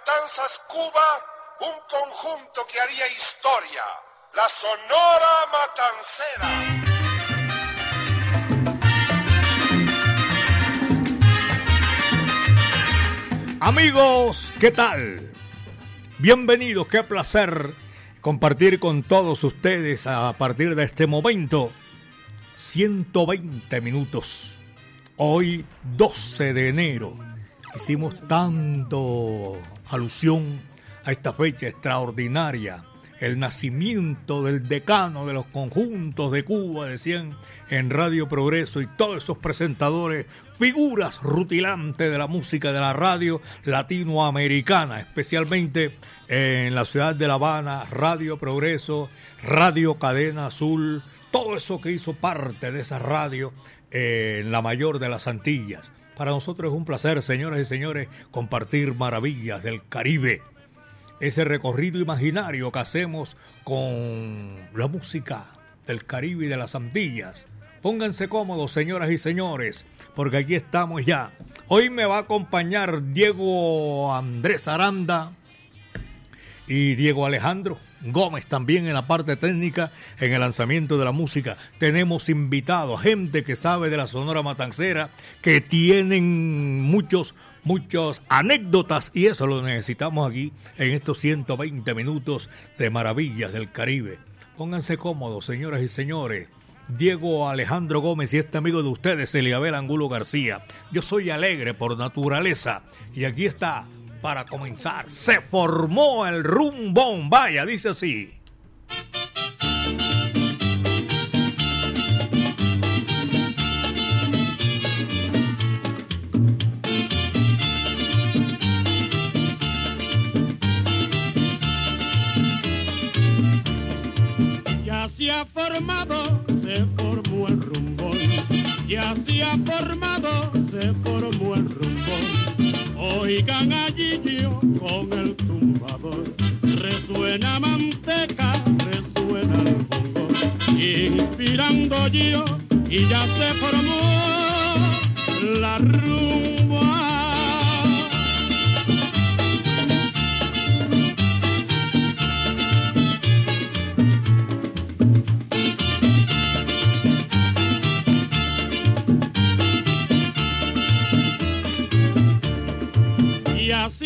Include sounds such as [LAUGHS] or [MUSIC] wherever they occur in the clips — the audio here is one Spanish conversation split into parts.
Matanzas, Cuba, un conjunto que haría historia, la Sonora Matancera. Amigos, ¿qué tal? Bienvenidos, qué placer compartir con todos ustedes a partir de este momento 120 minutos. Hoy 12 de enero hicimos tanto alusión a esta fecha extraordinaria, el nacimiento del decano de los conjuntos de Cuba, decían en Radio Progreso, y todos esos presentadores, figuras rutilantes de la música de la radio latinoamericana, especialmente en la ciudad de La Habana, Radio Progreso, Radio Cadena Azul, todo eso que hizo parte de esa radio en la mayor de las Antillas. Para nosotros es un placer, señoras y señores, compartir maravillas del Caribe. Ese recorrido imaginario que hacemos con la música del Caribe y de las Antillas. Pónganse cómodos, señoras y señores, porque aquí estamos ya. Hoy me va a acompañar Diego Andrés Aranda y Diego Alejandro Gómez también en la parte técnica, en el lanzamiento de la música. Tenemos invitados, gente que sabe de la Sonora Matancera, que tienen muchos, muchas anécdotas y eso lo necesitamos aquí en estos 120 minutos de Maravillas del Caribe. Pónganse cómodos, señoras y señores. Diego Alejandro Gómez y este amigo de ustedes, Eliabel Angulo García. Yo soy alegre por naturaleza y aquí está para comenzar. Se formó el rumbón. Vaya, dice así. Ya se ha formado, se formó el rumbón. Ya se ha formado, se formó el rumbón Oigan allí yo con el tumbador, resuena manteca, resuena el bongo, inspirando yo y ya se formó la rumba.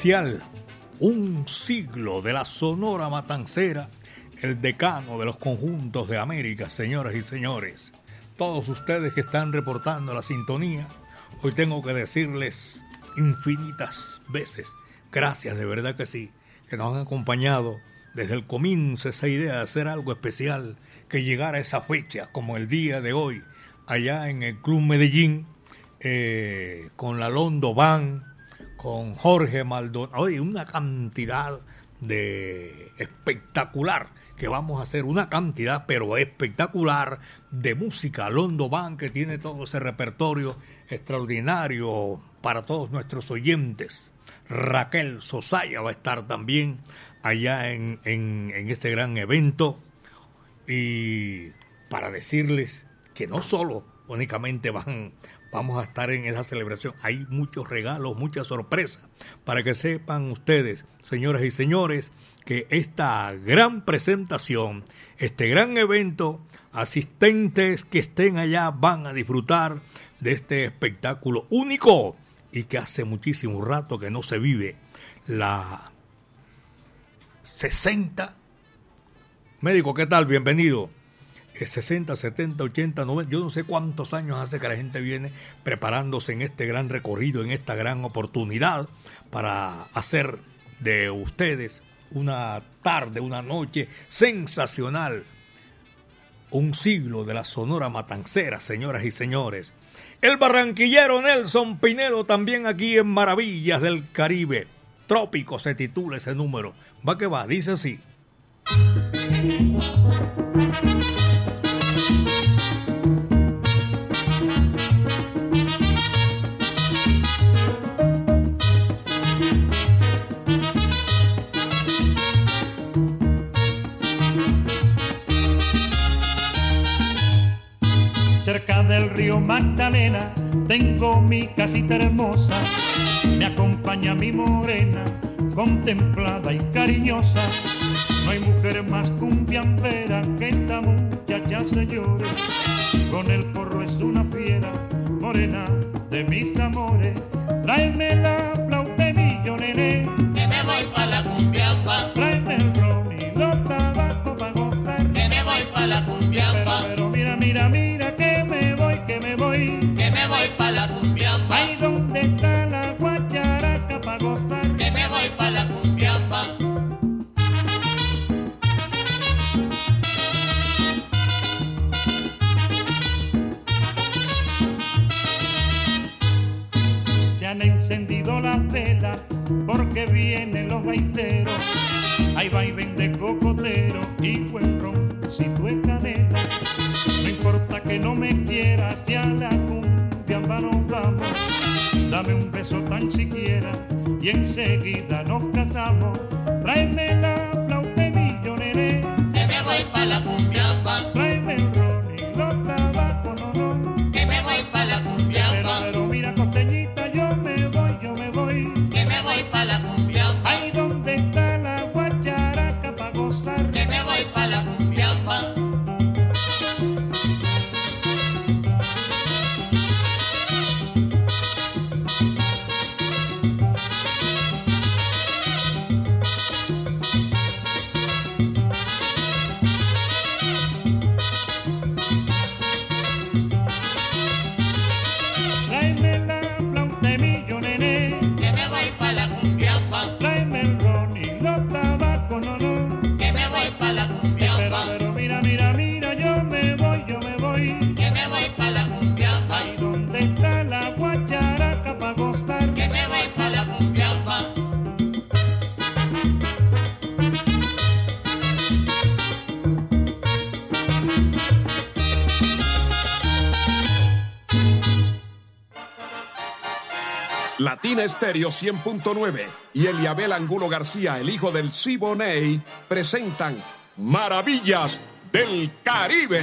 Especial, un siglo de la Sonora Matancera, el decano de los conjuntos de América, señoras y señores. Todos ustedes que están reportando la sintonía, hoy tengo que decirles infinitas veces, gracias de verdad que sí, que nos han acompañado desde el comienzo esa idea de hacer algo especial, que llegara esa fecha como el día de hoy, allá en el Club Medellín, eh, con la Londo Van, con Jorge Maldonado. Oye, una cantidad de espectacular que vamos a hacer, una cantidad pero espectacular de música. Londo Van que tiene todo ese repertorio extraordinario para todos nuestros oyentes. Raquel Sosaya va a estar también allá en, en, en este gran evento. Y para decirles que no solo únicamente van vamos a estar en esa celebración. Hay muchos regalos, muchas sorpresas, para que sepan ustedes, señoras y señores, que esta gran presentación, este gran evento, asistentes que estén allá van a disfrutar de este espectáculo único y que hace muchísimo rato que no se vive. La 60. Médico, ¿qué tal? Bienvenido 60, 70, 80, 90, yo no sé cuántos años hace que la gente viene preparándose en este gran recorrido, en esta gran oportunidad para hacer de ustedes una tarde, una noche sensacional. Un siglo de la Sonora Matancera, señoras y señores. El barranquillero Nelson Pinedo también aquí en Maravillas del Caribe. Trópico se titula ese número. Va que va, dice así. Del río Magdalena tengo mi casita hermosa, me acompaña mi morena, contemplada y cariñosa. No hay mujer más cumbiambera que esta muchacha señores, con el porro es una fiera, morena de mis amores. Tráeme la flauta de mi nene, que me voy pa' la cumbiamba. Tráeme el ron y los tabacos pa' gozar, que me voy pa' la cumbiamba. Pero, pero mira, mira, mira voy pa' la cumbiamba. Ay, ¿dónde está la guacharaca pa' gozar? Que me voy pa' la cumbiamba. Se han encendido las velas porque vienen los gaiteros. Hay vaivén de cocotero y buen roncito de canela. No importa que no me quieras, si a la cumbia Dame un beso tan siquiera y enseguida nos casamos. Tráeme la flauta de mi nene, Que me voy pa' la cumbiamba. Latina Estéreo 100.9 y Eliabel Angulo García, el hijo del Siboney, presentan Maravillas del Caribe.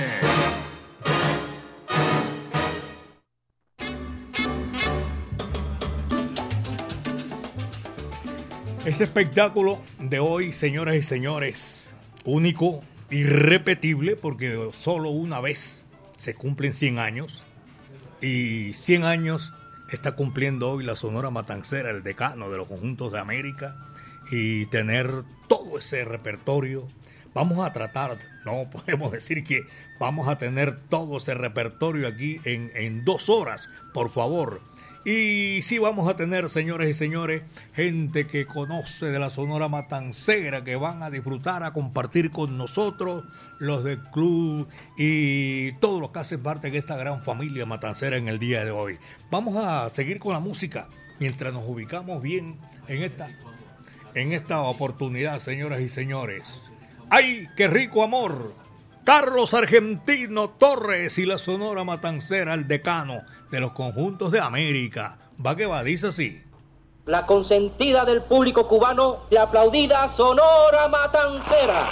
Este espectáculo de hoy, señoras y señores, único, irrepetible, porque solo una vez se cumplen 100 años. Y 100 años está cumpliendo hoy la Sonora Matancera, el decano de los conjuntos de América, y tener todo ese repertorio. Vamos a tratar, no [LAUGHS] podemos decir que vamos a tener todo ese repertorio aquí en, en dos horas, por favor. Y sí vamos a tener, señores y señores, gente que conoce de la Sonora Matancera, que van a disfrutar, a compartir con nosotros, los del club y todos los que hacen parte de esta gran familia matancera en el día de hoy. Vamos a seguir con la música mientras nos ubicamos bien en esta, en esta oportunidad, señoras y señores. ¡Ay, qué rico amor! Carlos Argentino Torres y la Sonora Matancera, el decano de los conjuntos de América. Va que va, dice así. La consentida del público cubano y aplaudida Sonora Matancera.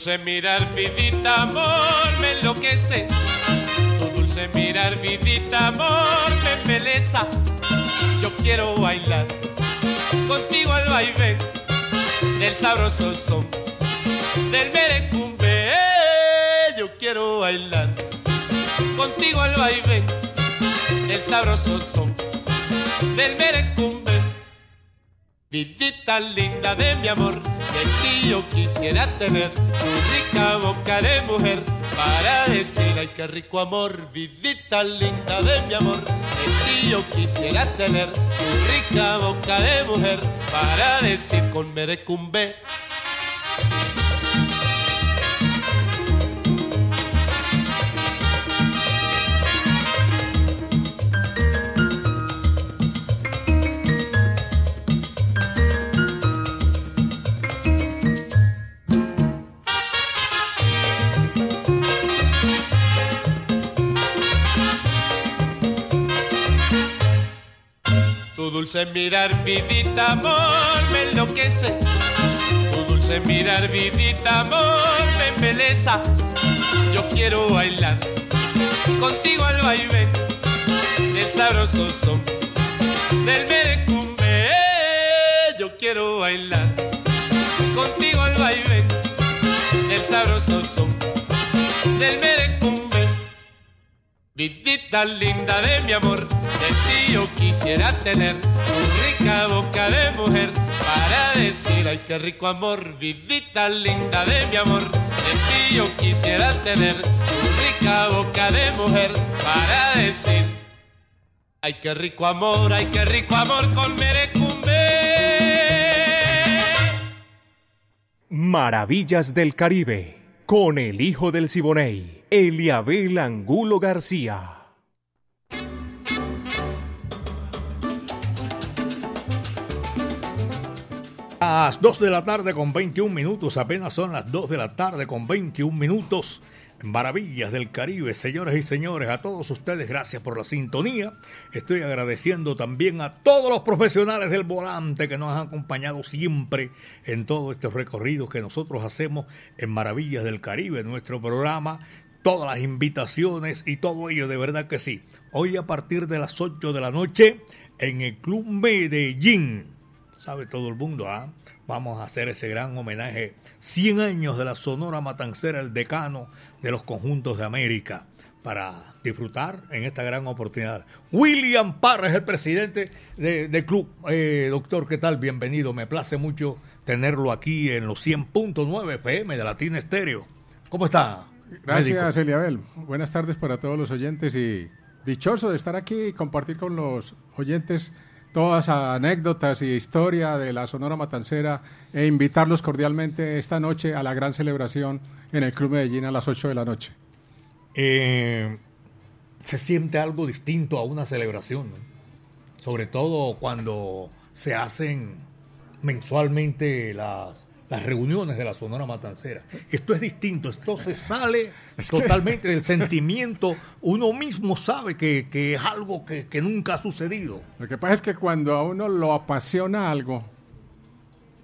Dulce mirar, vidita, amor, me enloquece. Tu dulce mirar, vidita, amor, me embeleza. Yo quiero bailar contigo al baile del sabroso son del merecumbe. Yo quiero bailar contigo al baile del sabroso son del merecumbe. Vidita linda de mi amor, de ti yo quisiera tener rica boca de mujer para decir ay qué rico amor, vidita linda de mi amor, de ti yo quisiera tener tu rica boca de mujer para decir con merecumbe. Dulce mirar, vidita, amor, me enloquece. Tu dulce mirar, vidita, amor, me embeleza. Yo quiero bailar contigo al baile del sabroso son del merecumbe. Yo quiero bailar contigo al baile del sabroso son del merecumbe. Vidita linda de mi amor, de ti yo quisiera tener tu rica boca de mujer para decir ay qué rico amor, vidita linda de mi amor, de ti yo quisiera tener tu rica boca de mujer para decir ay qué rico amor, ay qué rico amor con merecumbe. Maravillas del Caribe, con el hijo del Siboney, Eliabel Angulo García. A las 2 de la tarde con 21 minutos, apenas son las 2 de la tarde con 21 minutos. Maravillas del Caribe, señores y señores, a todos ustedes, gracias por la sintonía. Estoy agradeciendo también a todos los profesionales del volante que nos han acompañado siempre en todos estos recorridos que nosotros hacemos en Maravillas del Caribe, nuestro programa, todas las invitaciones y todo ello, de verdad que sí. Hoy a partir de las 8 de la noche en el Club Medellín sabe todo el mundo, ¿ah? Vamos a hacer ese gran homenaje, 100 años de la Sonora Matancera, el decano de los conjuntos de América, para disfrutar en esta gran oportunidad. William Parra es el presidente del de club. Eh, doctor, ¿qué tal? Bienvenido. Me place mucho tenerlo aquí en los 100.9 FM de Latina Estéreo. ¿Cómo está? Gracias, médico? Eliabel. Buenas tardes para todos los oyentes y dichoso de estar aquí y compartir con los oyentes todas anécdotas y historia de la Sonora Matancera e invitarlos cordialmente esta noche a la gran celebración en el Club Medellín a las 8 de la noche. Eh, se siente algo distinto a una celebración, ¿no? sobre todo cuando se hacen mensualmente las, las reuniones de la Sonora Matancera. Esto es distinto, esto se [LAUGHS] sale Es que- totalmente del sentimiento, uno mismo sabe que, que es algo que, que nunca ha sucedido. Lo que pasa es que cuando a uno lo apasiona algo,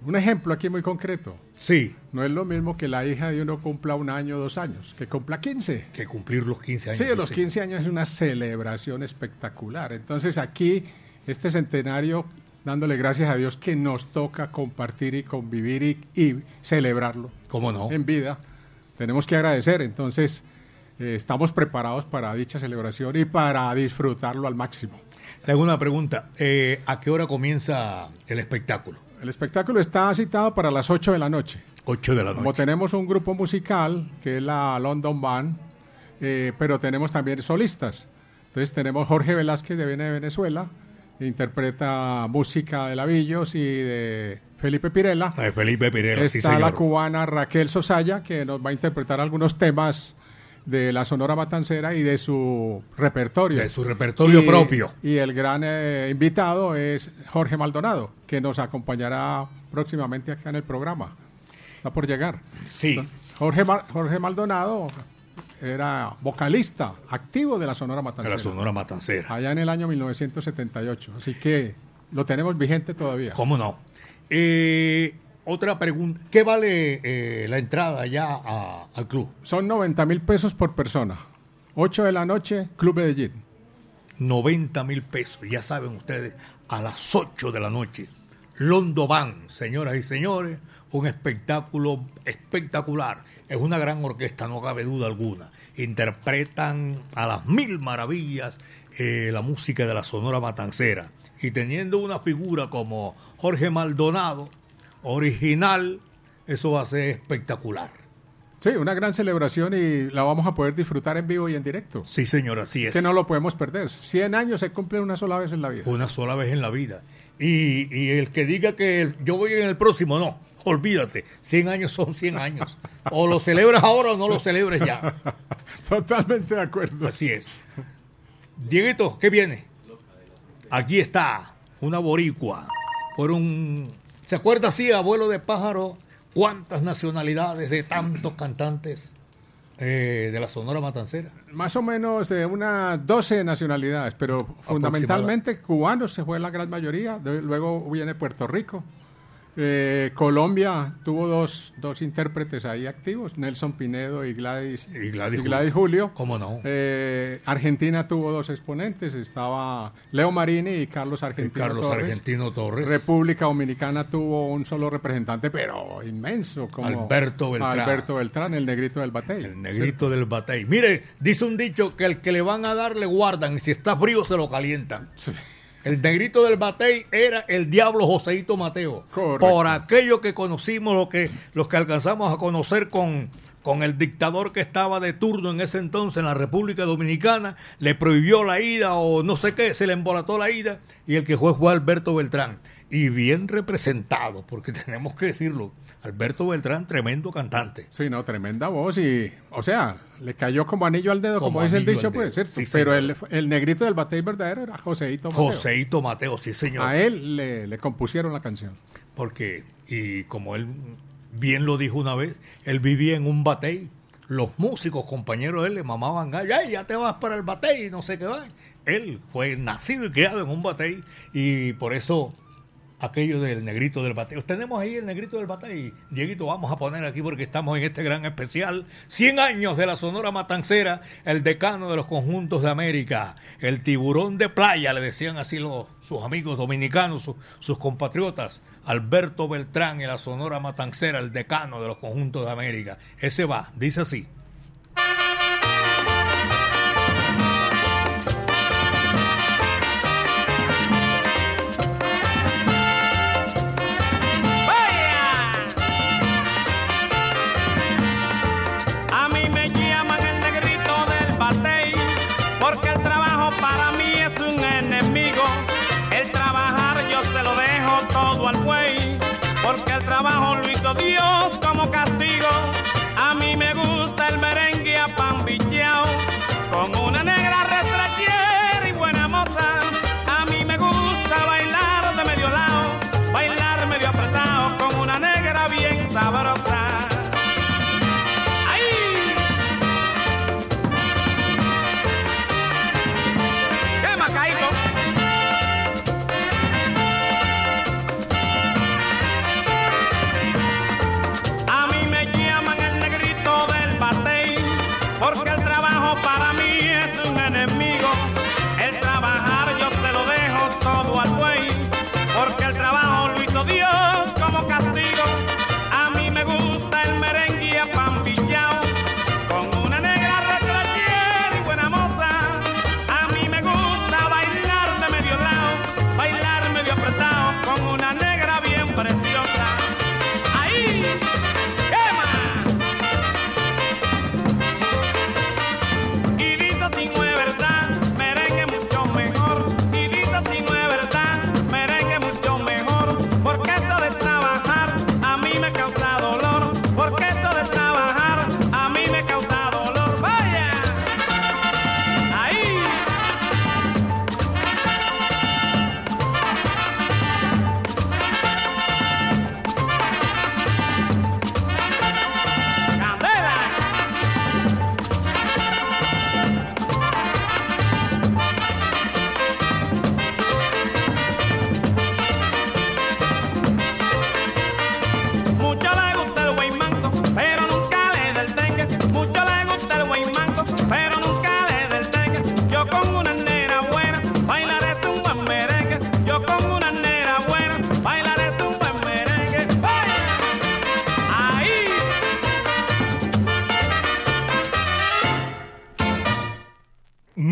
un ejemplo aquí muy concreto. Sí. No es lo mismo que la hija de uno cumpla un año o dos años, que cumpla 15. Que cumplir los 15 años. Sí, los 15 años es una celebración espectacular. Entonces aquí, este centenario, dándole gracias a Dios que nos toca compartir y convivir y, y celebrarlo. ¿Cómo no? En vida. Tenemos que agradecer. Entonces, eh, estamos preparados para dicha celebración y para disfrutarlo al máximo. Le hago una pregunta. eh, ¿A qué hora comienza el espectáculo? El espectáculo está citado para las 8 de la noche. 8 de la Como noche. tenemos un grupo musical, que es la London Band, eh, pero tenemos también solistas. Entonces tenemos Jorge Velázquez de Venezuela, interpreta música de Lavillos y de Felipe Pirela. Eh, Felipe Pirela, Está sí, señor. la cubana Raquel Sosaya, que nos va a interpretar algunos temas de la Sonora Matancera y de su repertorio. De su repertorio Y- propio. Y el gran eh, invitado es Jorge Maldonado, que nos acompañará próximamente acá en el programa. Está por llegar. Sí. Jorge, Jorge Maldonado era vocalista activo de la Sonora De Matancera. la Sonora Matancera. Allá en el año 1978. Así que lo tenemos vigente todavía. ¿Cómo no? Eh, otra pregunta. ¿Qué vale eh, la entrada ya a- al club? Son 90 mil pesos por persona. 8 de la noche, Club Medellín. 90 mil pesos. Ya saben ustedes, a las 8 de la noche. Londo Band, señoras y señores, un espectáculo espectacular. Es una gran orquesta, no cabe duda alguna. Interpretan a las mil maravillas eh, la música de la Sonora Matancera. Y teniendo una figura como Jorge Maldonado, original, eso va a ser espectacular. Sí, una gran celebración y la vamos a poder disfrutar en vivo y en directo. Sí, señor, así es. Que no lo podemos perder. 100 años se cumplen una sola vez en la vida. Una sola vez en la vida. Y, y el que diga que el- yo voy en el próximo, no, olvídate. 100 años son 100 años. O lo celebras ahora o no lo celebres ya. Totalmente de acuerdo. Así es. Dieguito, ¿qué viene? Aquí está, una boricua. Por un. ¿Se acuerda así, abuelo de pájaro? ¿Cuántas nacionalidades de tantos cantantes eh, de la Sonora Matancera? Más o menos de unas 12 nacionalidades, pero fundamentalmente cubanos se fue la gran mayoría. De- luego viene Puerto Rico. Eh, Colombia tuvo dos, dos intérpretes ahí activos, Nelson Pinedo y Gladys, Y Gladys Julio. ¿Cómo no? Eh, Argentina tuvo dos exponentes, estaba Leo Marini y Carlos Y Argentino Carlos Torres. Argentino Torres. República Dominicana tuvo un solo representante, pero inmenso, como Alberto Beltrán. Alberto Beltrán, el negrito del batey. El negrito del batey. Mire, dice un dicho que el que le van a dar le guardan y si está frío se lo calientan. Sí. El negrito del batey era el diablo Joseito Mateo. Correcto. Por aquello que conocimos, lo que, los que alcanzamos a conocer con, con el dictador que estaba de turno en ese entonces en la República Dominicana, le prohibió la ida o no sé qué, se le embolató la ida y el que fue fue Alberto Beltrán. Y bien representado, porque [LAUGHS] tenemos que decirlo, Alberto Beltrán, tremendo cantante. Sí, no, tremenda voz y, o sea, le cayó como anillo al dedo, como, Como dice el dicho. ¿cierto? Sí, Pero el, el negrito del batey verdadero era Joseito Mateo. Joseito Mateo, sí señor. A él le, le compusieron la canción. Porque, y como él bien lo dijo una vez, él vivía en un batey. Los músicos, compañeros de él, le mamaban gallo. Ay, ya te vas para el batey, no sé qué va. Él fue nacido y criado en un batey. Y por eso, aquello del negrito del batey. Tenemos ahí el negrito del batey. Dieguito, vamos a poner aquí porque estamos en este gran especial. 100 años de la Sonora Matancera, el decano de los conjuntos de América. El tiburón de playa, le decían así los, sus amigos dominicanos, sus- compatriotas. Alberto Beltrán y la Sonora Matancera, el decano de los conjuntos de América. Ese va, dice así.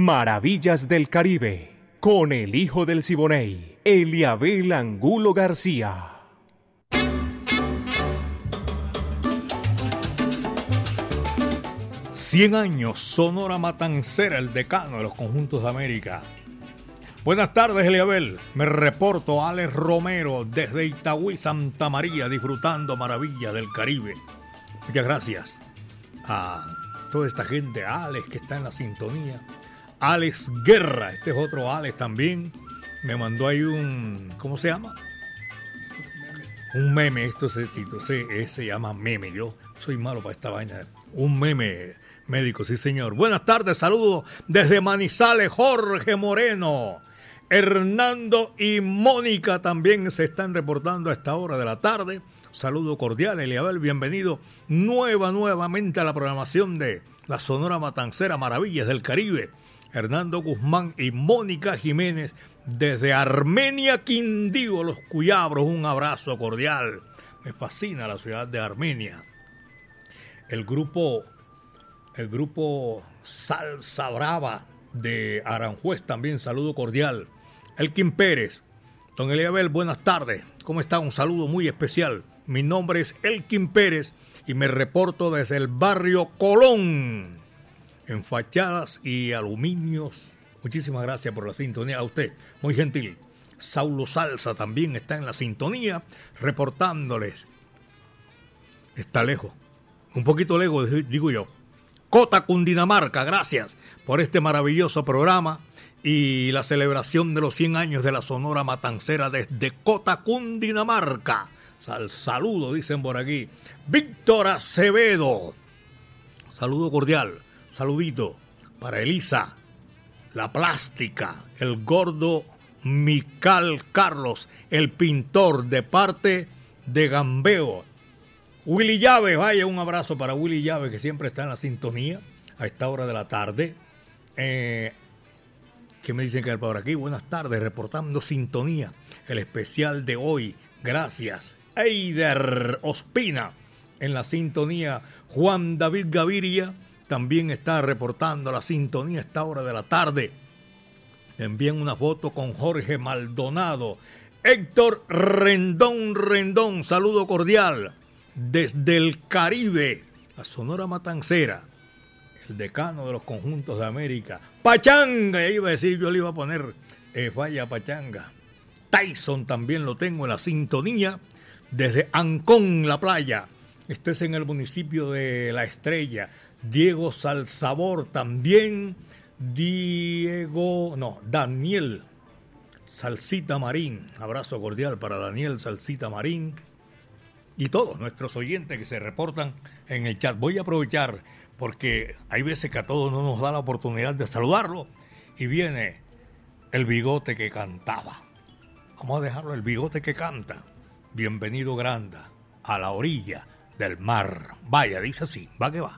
Maravillas del Caribe, con el hijo del Siboney, Eliabel Angulo García. Cien años, Sonora Matancera, el decano de los conjuntos de América. Buenas tardes, Eliabel. Me reporto Alex Romero desde Itagüí, Santa María, disfrutando maravillas del Caribe. Muchas gracias a toda esta gente, Alex que está en la sintonía. Alex Guerra, este es otro Alex también. Me mandó ahí un. ¿Cómo se llama? Un meme, esto se, se, se llama meme. Yo soy malo para esta vaina. Un meme médico, sí señor. Buenas tardes, saludos desde Manizales, Jorge Moreno. Hernando y Mónica también se están reportando a esta hora de la tarde. Saludo cordial, Eliabel, bienvenido nueva, nuevamente a la programación de la Sonora Matancera Maravillas del Caribe. Hernando Guzmán y Mónica Jiménez desde Armenia, Quindío, Los Cuyabros. Un abrazo cordial. Me fascina la ciudad de Armenia. El grupo, el grupo Salsa Brava de Aranjuez también, saludo cordial. Elkin Pérez, don Eliabel, buenas tardes. ¿Cómo está? Un saludo muy especial. Mi nombre es Elkin Pérez y me reporto desde el barrio Colón, en fachadas y aluminios. Muchísimas gracias por la sintonía a usted, muy gentil. Saulo Salsa también está en la sintonía, reportándoles. Está lejos, un poquito lejos, digo yo. Cota Cundinamarca, gracias por este maravilloso programa y la celebración de los 100 años de la Sonora Matancera desde Cota Cundinamarca. Sal, saludo, dicen por aquí. Víctor Acevedo. Saludo cordial. Saludito para Elisa, la plástica, el gordo Mical Carlos, el pintor de parte de Gambeo. Willy Llave, vaya un abrazo para Willy Llave que siempre está en la sintonía a esta hora de la tarde. Eh, ¿Qué me dicen que hay por aquí? Buenas tardes, reportando sintonía, el especial de hoy. Gracias. Eider Ospina en la sintonía. Juan David Gaviria también está reportando la sintonía a esta hora de la tarde. Envíen una foto con Jorge Maldonado. Héctor Rendón Rendón, saludo cordial desde el Caribe, la Sonora Matancera, el decano de los conjuntos de América. Pachanga, iba a decir, yo le iba a poner eh, falla Pachanga. Tyson también lo tengo en la sintonía desde Ancón, la playa. Esto es en el municipio de La Estrella. Diego Salsabor también. Diego, no, Daniel Salsita Marín. Abrazo cordial para Daniel Salsita Marín y todos nuestros oyentes que se reportan en el chat. Voy a aprovechar porque hay veces que a todos no nos da la oportunidad de saludarlo y viene el bigote que cantaba. Vamos a dejarlo el bigote que canta. Bienvenido Granda a la orilla del mar. Vaya, dice así, va que va.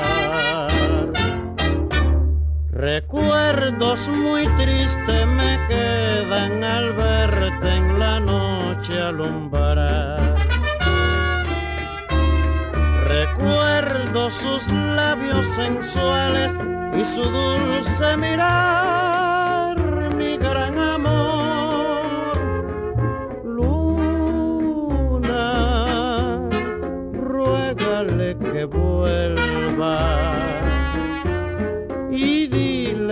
Recuerdos muy tristes me quedan al verte en la noche alumbrar. Recuerdo sus labios sensuales y su dulce mirar, mi gran amor. Luna, ruégale que vuelva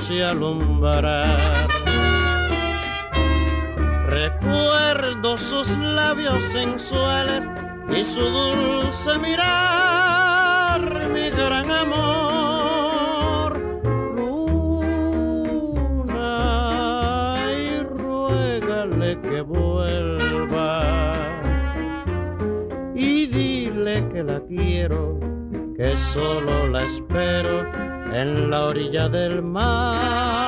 Noche alumbrar. Recuerdo sus labios sensuales y su dulce mirar, mi gran amor. Luna, y ruégale que vuelva y dile que la quiero, que solo la espero en la orilla del mar.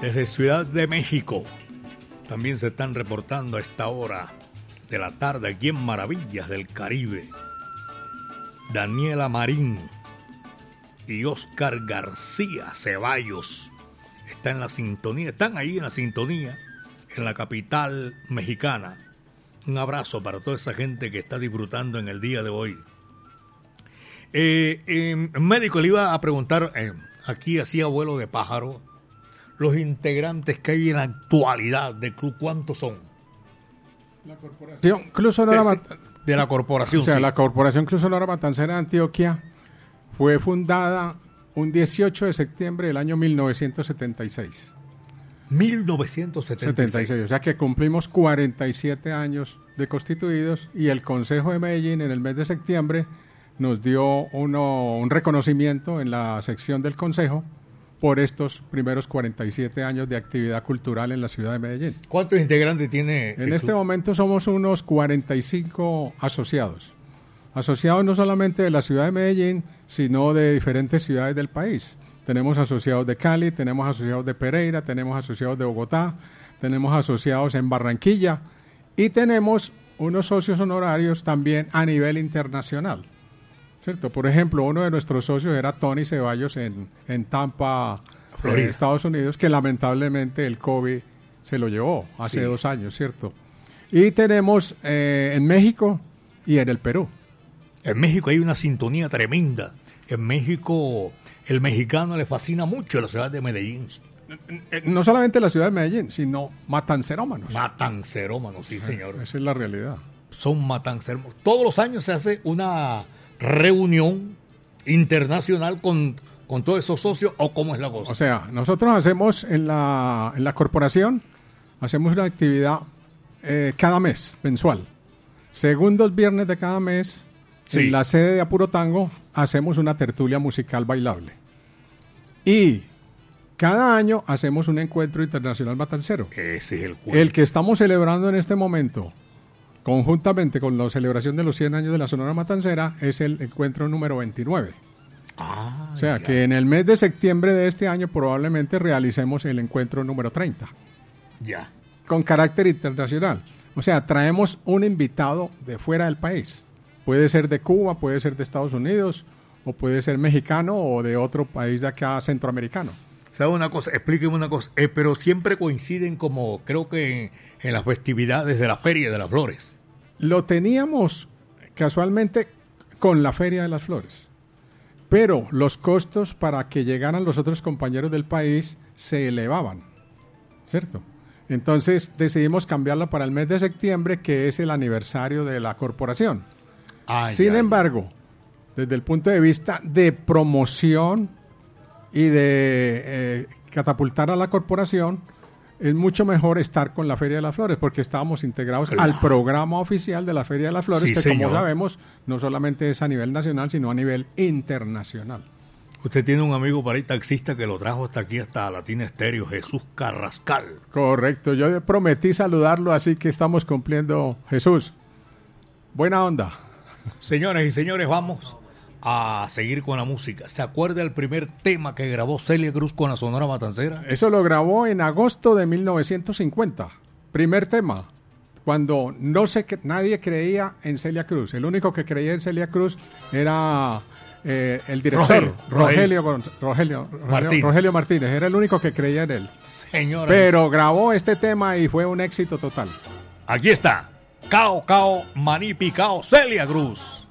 Desde Ciudad de México también se están reportando a esta hora de la tarde aquí en Maravillas del Caribe. Daniela Marín y Oscar García Ceballos están en la sintonía, están ahí en la sintonía en la capital mexicana. Un abrazo para toda esa gente que está disfrutando en el día de hoy. Eh, eh, médico le iba a preguntar, eh, aquí hacía vuelo de pájaro, los integrantes que hay en la actualidad del club, ¿cuántos son? La corporación Club Sonora de, la corporación. O sea, sí. la Corporación Cruz Sonora Matancera de Antioquia fue fundada un 18 de septiembre del año 1976. 1976. 76, o sea que cumplimos 47 años de constituidos y el Consejo de Medellín en el mes de septiembre nos dio uno- un reconocimiento en la sección del Consejo por estos primeros 47 años de actividad cultural en la ciudad de Medellín. ¿Cuántos integrantes tiene? En este momento somos unos 45 asociados. Asociados no solamente de la ciudad de Medellín, sino de diferentes ciudades del país. Tenemos asociados de Cali, tenemos asociados de Pereira, tenemos asociados de Bogotá, tenemos asociados en Barranquilla y tenemos unos socios honorarios también a nivel internacional. ¿Cierto? Por ejemplo, uno de nuestros socios era Tony Ceballos en, en Tampa, Florida. eh, Estados Unidos, que lamentablemente el COVID se lo llevó hace Sí. dos años, ¿cierto? Y tenemos eh, en México y en el Perú. En México hay una sintonía tremenda. En México, el mexicano le fascina mucho la ciudad de Medellín. Eh, No solamente la ciudad de Medellín, sino matancerómanos. Matancerómanos, sí, señor. Esa es la realidad. Son matancerómanos. Todos los años se hace una reunión internacional con, con todos esos socios, o cómo es la cosa. O sea, nosotros hacemos en la, en la corporación, hacemos una actividad eh, cada mes, mensual. Segundos viernes de cada mes, Sí. en la sede de Apuro Tango, hacemos una tertulia musical bailable. Y cada año hacemos un encuentro internacional matancero. Ese es el cuento. El que estamos celebrando en este momento, conjuntamente con la celebración de los 100 años de la Sonora Matancera, es el encuentro número 29. Ah, O sea, ya. que en el mes de septiembre de este año probablemente realicemos el encuentro número 30, Ya. con carácter internacional. O sea, traemos un invitado de fuera del país. Puede ser de Cuba, puede ser de Estados Unidos, o puede ser mexicano o de otro país de acá centroamericano. ¿Sabe una cosa? Explíqueme una cosa. Eh, pero siempre coinciden como, creo que en, en las festividades de la Feria de las Flores. Lo teníamos casualmente con la Feria de las Flores, pero los costos para que llegaran los otros compañeros del país se elevaban, ¿cierto? Entonces decidimos cambiarla para el mes de septiembre, que es el aniversario de la corporación. Sin embargo, desde el punto de vista de promoción y de eh, catapultar a la corporación, es mucho mejor estar con la Feria de las Flores porque estábamos integrados Claro. al programa oficial de la Feria de las Flores, Sí, que señor. como sabemos no solamente es a nivel nacional, sino a nivel internacional. Usted tiene un amigo para ir taxista que lo trajo hasta aquí, hasta Latina Estéreo, Jesús Carrascal. Correcto, yo prometí saludarlo, así que estamos cumpliendo. Jesús, buena onda. Señoras y señores, vamos a seguir con la música. ¿Se acuerda el primer tema que grabó Celia Cruz con la Sonora Matancera? Eso lo grabó en agosto de 1950. Primer tema, cuando no se, nadie creía en Celia Cruz. El único que creía en Celia Cruz era eh, el director, Rogelio, Rogelio- Martínez. Rogelio Martínez. Era el único que creía en él. Señora. Pero grabó este tema y fue un éxito total. Aquí está. Cao, cao, maní picao, Celia Cruz.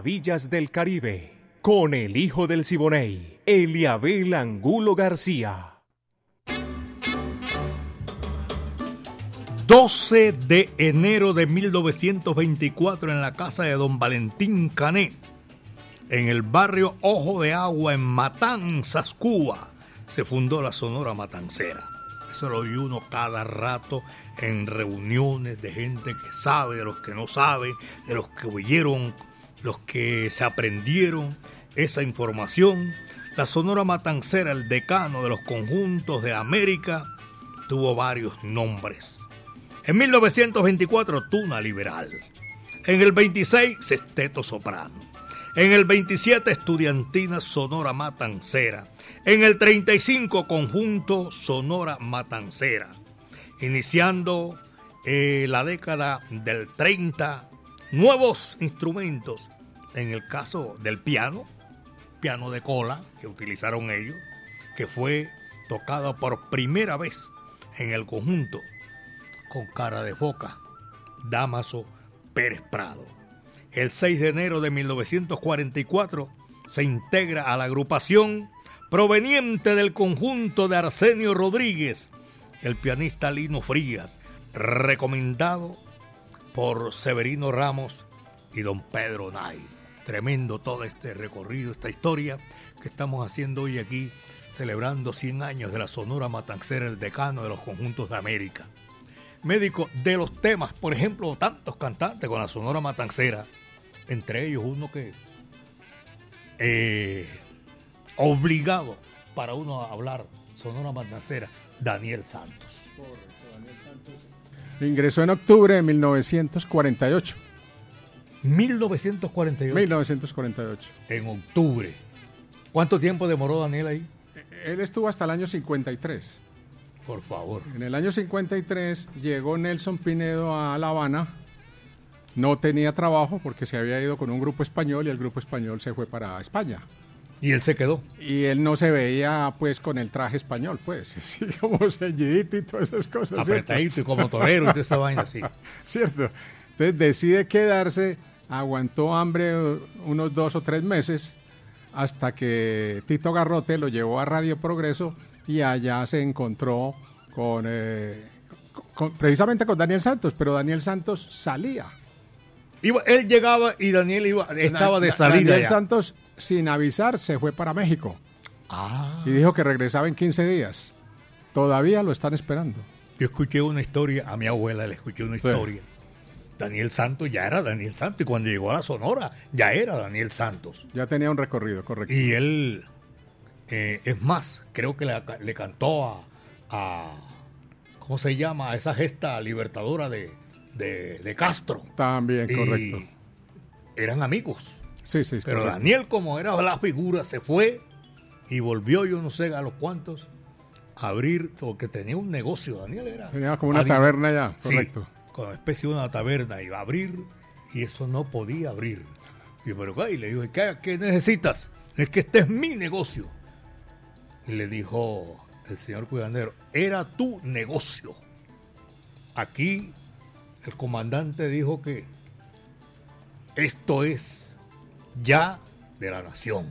Maravillas del Caribe, con el hijo del Siboney, Eliabel Angulo García. 12 de enero de 1924 en la casa de don Valentín Cané, en el barrio Ojo de Agua, en Matanzas, Cuba, se fundó la Sonora Matancera. Eso lo oye uno cada rato en reuniones de gente que sabe, de los que no sabe, de los que oyeron, los que se aprendieron esa información. La Sonora Matancera, el decano de los conjuntos de América, tuvo varios nombres. En 1924, Tuna Liberal. En el 26, Sesteto Soprano. En el 27, Estudiantina Sonora Matancera. En el 35, Conjunto Sonora Matancera. Iniciando eh, la década del 30, nuevos instrumentos. En el caso del piano, piano de cola que utilizaron ellos, que fue tocado por primera vez en el conjunto con cara de foca, Damaso Pérez Prado. El 6 de enero de 1944 se integra a la agrupación proveniente del conjunto de Arsenio Rodríguez, el pianista Lino Frías, recomendado por Severino Ramos y don Pedro Nay. Tremendo todo este recorrido, esta historia que estamos haciendo hoy aquí, celebrando 100 años de la Sonora Matancera, el decano de los conjuntos de América. Médico de los temas, por ejemplo, tantos cantantes con la Sonora Matancera, entre ellos uno que eh, obligado para uno a hablar Sonora Matancera, Daniel Santos. Ingresó en octubre de 1948. 1948. 1948. En octubre. ¿Cuánto tiempo demoró Daniel ahí? Él estuvo hasta el año 53. Por favor. En el año 53 llegó Nelson Pinedo a La Habana. No tenía trabajo porque se había ido con un grupo español y el grupo español se fue para España. Y él se quedó. Y él no se veía pues con el traje español, pues, [LAUGHS] así como ceñidito y todas esas cosas. ¿cierto? Apretadito y como torero y toda esa vaina así. [LAUGHS] Cierto. Entonces decide quedarse, aguantó hambre unos dos o tres meses hasta que Tito Garrote lo llevó a Radio Progreso y allá se encontró con, eh, con- precisamente con Daniel Santos, pero Daniel Santos salía. Iba- él llegaba y Daniel iba, estaba de Da- salida. Daniel ya. Santos, sin avisar, se fue para México Ah. y dijo que regresaba en 15 días. Todavía lo están esperando. Yo escuché una historia, a mi abuela le escuché una historia. Daniel Santos ya era Daniel Santos y cuando llegó a la Sonora ya era Daniel Santos. Ya tenía un recorrido, correcto. Y él, eh, es más, creo que le, le cantó a, a- ¿cómo se llama? A esa gesta libertadora de, de- de Castro. También, Y correcto. Eran amigos. Sí, sí, Pero correcto. Daniel, como era la figura, se fue y volvió, yo no sé a los cuantos, a abrir, porque tenía un negocio. Daniel era. Tenía como una taberna ya, Sí, correcto. con una especie de una taberna, iba a abrir y eso no podía abrir. Y pero. Y le dijo, ¿qué, qué necesitas? Es que este es mi negocio. Y le dijo el señor cuidandero, era tu negocio. Aquí el comandante dijo que esto es ya de la nación.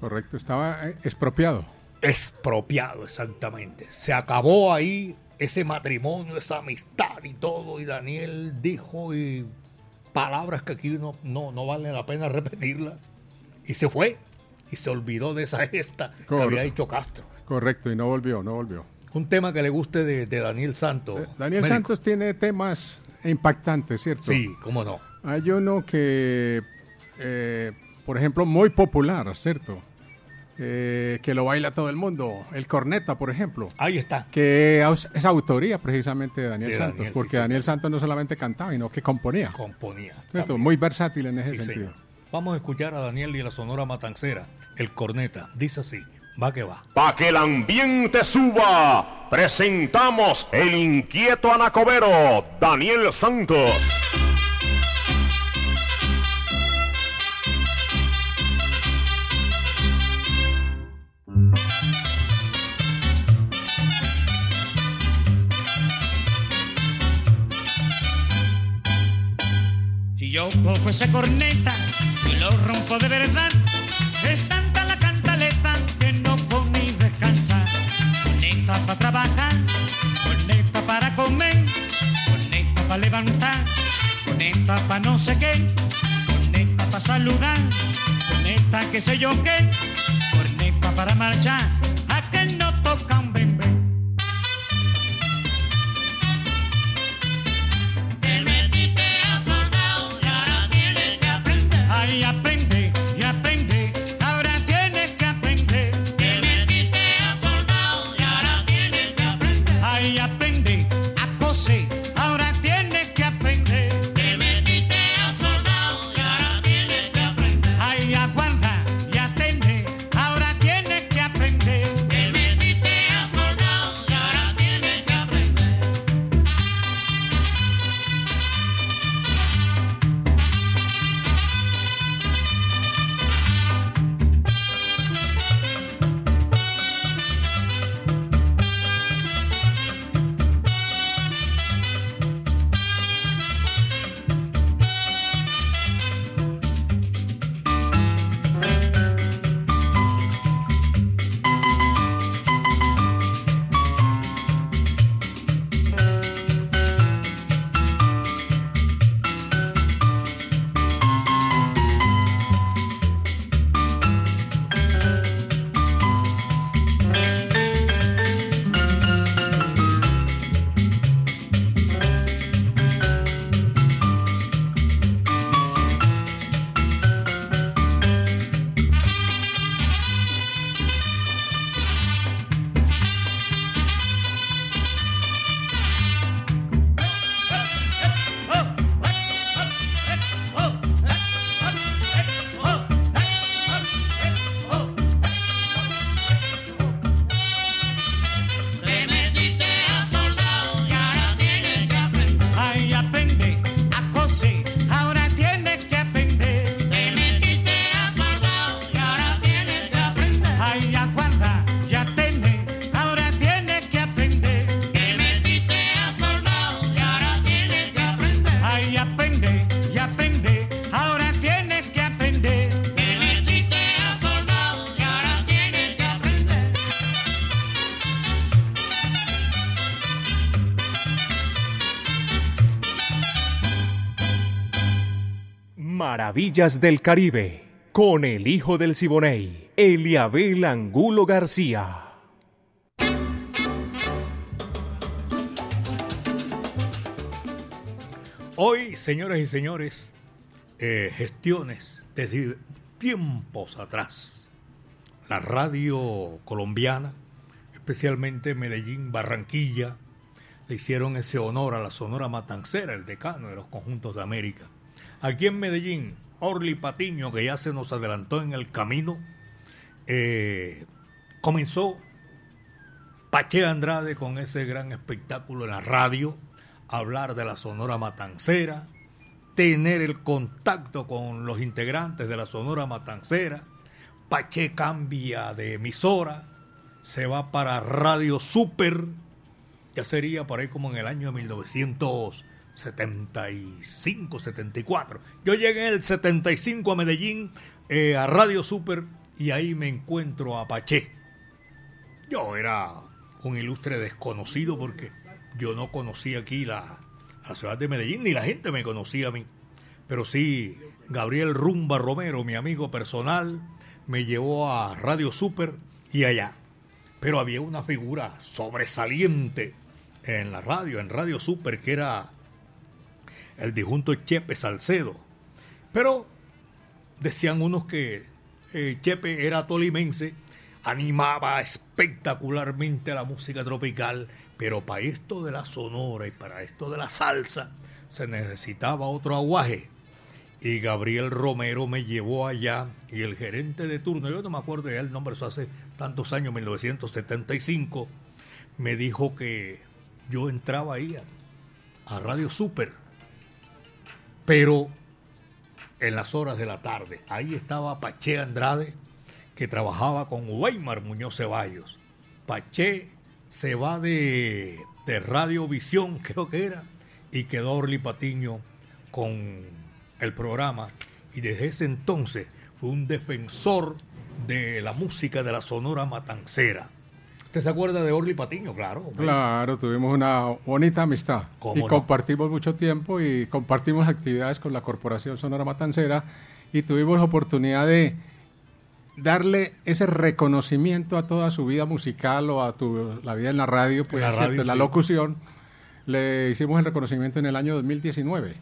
Correcto, estaba eh, expropiado. Expropiado, exactamente. Se acabó ahí ese matrimonio, esa amistad y todo. Y Daniel dijo y palabras que aquí no, no, no vale la pena repetirlas. Y se fue. Y se olvidó de esa gesta que Correcto. había hecho Castro. Correcto, y no volvió, no volvió. Un tema que le guste de, de Daniel Santos. Eh, Daniel médico. Santos tiene temas impactantes, ¿cierto? Sí, cómo no. Hay uno que, eh, por ejemplo, muy popular, ¿cierto? Eh, que lo baila todo el mundo. El corneta, por ejemplo. Ahí está. Que es autoría precisamente de Daniel De Santos, Daniel, porque sí, Daniel Santos no solamente cantaba, sino que componía. Componía. Muy versátil en ese Sí, sentido. señor. Vamos a escuchar a Daniel y la Sonora Matancera, el corneta. Dice así, va que va. Pa' que el ambiente suba, presentamos el inquieto anacobero, Daniel Santos. Yo cojo esa corneta y lo rompo de verdad, es tanta la cantaleta que no come y descansa. Corneta para trabajar, corneta para comer, corneta para levantar, corneta para no sé qué, corneta para saludar, corneta que sé yo qué, corneta para marchar, Maravillas del Caribe, con el hijo del Siboney, Eliabel Angulo García. Hoy, señoras y señores, eh, gestiones desde tiempos atrás. La radio colombiana, especialmente Medellín, Barranquilla, le hicieron ese honor a la Sonora Matancera, el decano de los conjuntos de América. Aquí en Medellín, Orly Patiño, que ya se nos adelantó en el camino, eh, comenzó Pache Andrade con ese gran espectáculo en la radio, hablar de la Sonora Matancera, tener el contacto con los integrantes de la Sonora Matancera. Pache cambia de emisora, se va para Radio Super, ya sería por ahí como en el año 1975, 74. Yo llegué en el 75 a Medellín, eh, a Radio Super, y ahí me encuentro a Pache. Yo era un ilustre desconocido porque yo no conocía aquí la, la ciudad de Medellín, ni la gente me conocía a mí. Pero sí, Gabriel Rumba Romero, mi amigo personal, me llevó a Radio Super y allá. Pero había una figura sobresaliente en la radio, en Radio Super, que era el disjunto Chepe Salcedo. Pero decían unos que eh, Chepe era tolimense, animaba espectacularmente la música tropical, pero para esto de la sonora y para esto de la salsa se necesitaba otro aguaje. Y Gabriel Romero me llevó allá y el gerente de turno, yo no me acuerdo ya el nombre, eso hace tantos años, 1975, me dijo que yo entraba ahí a, a Radio Super, pero en las horas de la tarde. Ahí estaba Pache Andrade, que trabajaba con Weimar Muñoz Ceballos. Pache se va de, de Radiovisión, [LAUGHS] creo que era, y quedó Orly Patiño con el programa. Y desde ese entonces fue un defensor de la música de la Sonora Matancera. ¿Usted se acuerda de Orly Patiño? Claro. hombre. Claro, tuvimos una bonita amistad ¿Cómo y no? compartimos mucho tiempo y compartimos actividades con la Corporación Sonora Matancera y tuvimos oportunidad de darle ese reconocimiento a toda su vida musical o a tu- la vida en la radio, pues la la locución. Le hicimos el reconocimiento en el año 2019.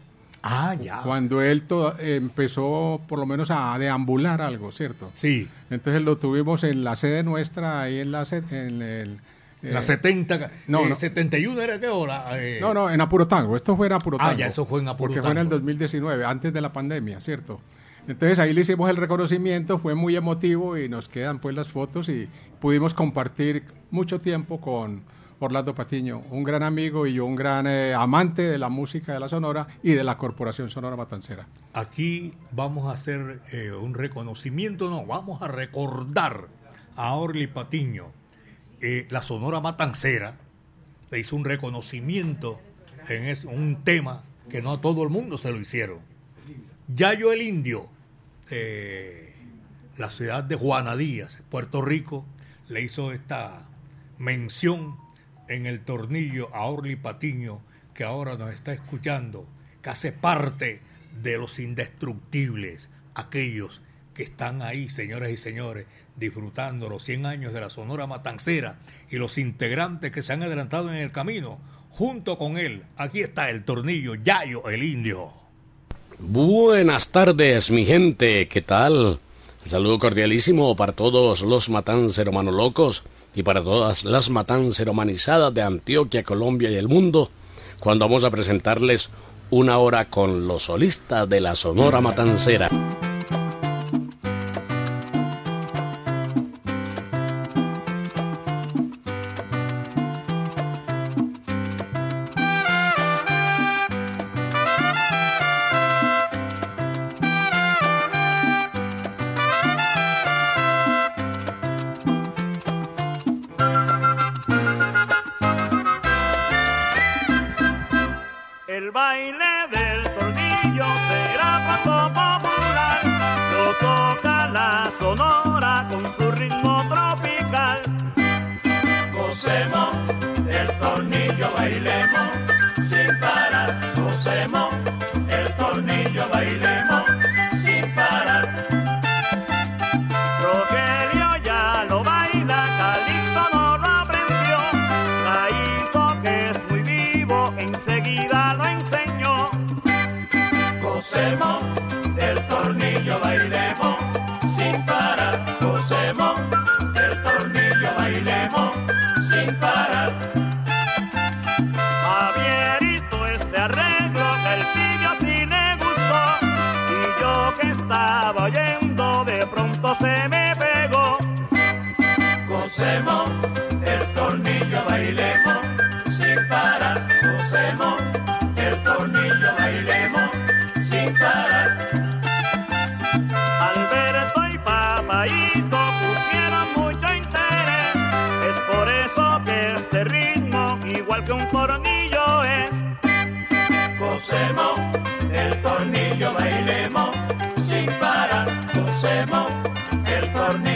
Ah, ya. Cuando él empezó por lo menos a deambular algo, ¿cierto? Sí. Entonces lo tuvimos en la sede nuestra, ahí en la sede, en el... La eh, 70, no, eh, no. 71 era que o la, eh, No, no, en Apurotango. Esto fue en Apurotango. Ah, ya, eso fue en Porque fue en el Apurotango. 2019, antes de la pandemia, ¿cierto? Entonces ahí le hicimos el reconocimiento, fue muy emotivo y nos quedan pues las fotos y pudimos compartir mucho tiempo con Orlando Patiño, un gran amigo y un gran eh, amante de la música de la Sonora y de la Corporación Sonora Matancera. Aquí vamos a hacer eh, un reconocimiento, no, vamos a recordar a Orly Patiño. Eh, la Sonora Matancera le hizo un reconocimiento en es- un tema que no a todo el mundo se lo hicieron. Yayo el Indio, la ciudad de Juana Díaz, Puerto Rico, le hizo esta mención en el tornillo a Orly Patiño, que ahora nos está escuchando, que hace parte de los indestructibles, aquellos que están ahí, señoras y señores, disfrutando los 100 años de la Sonora Matancera y los integrantes que se han adelantado en el camino. Junto con él, aquí está el tornillo Yayo el Indio. Buenas tardes, mi gente, ¿qué tal? El saludo cordialísimo para todos los matanceromanos locos y para todas las matanceromanizadas de Antioquia, Colombia y el mundo, cuando vamos a presentarles una hora con los solistas de la Sonora Matancera.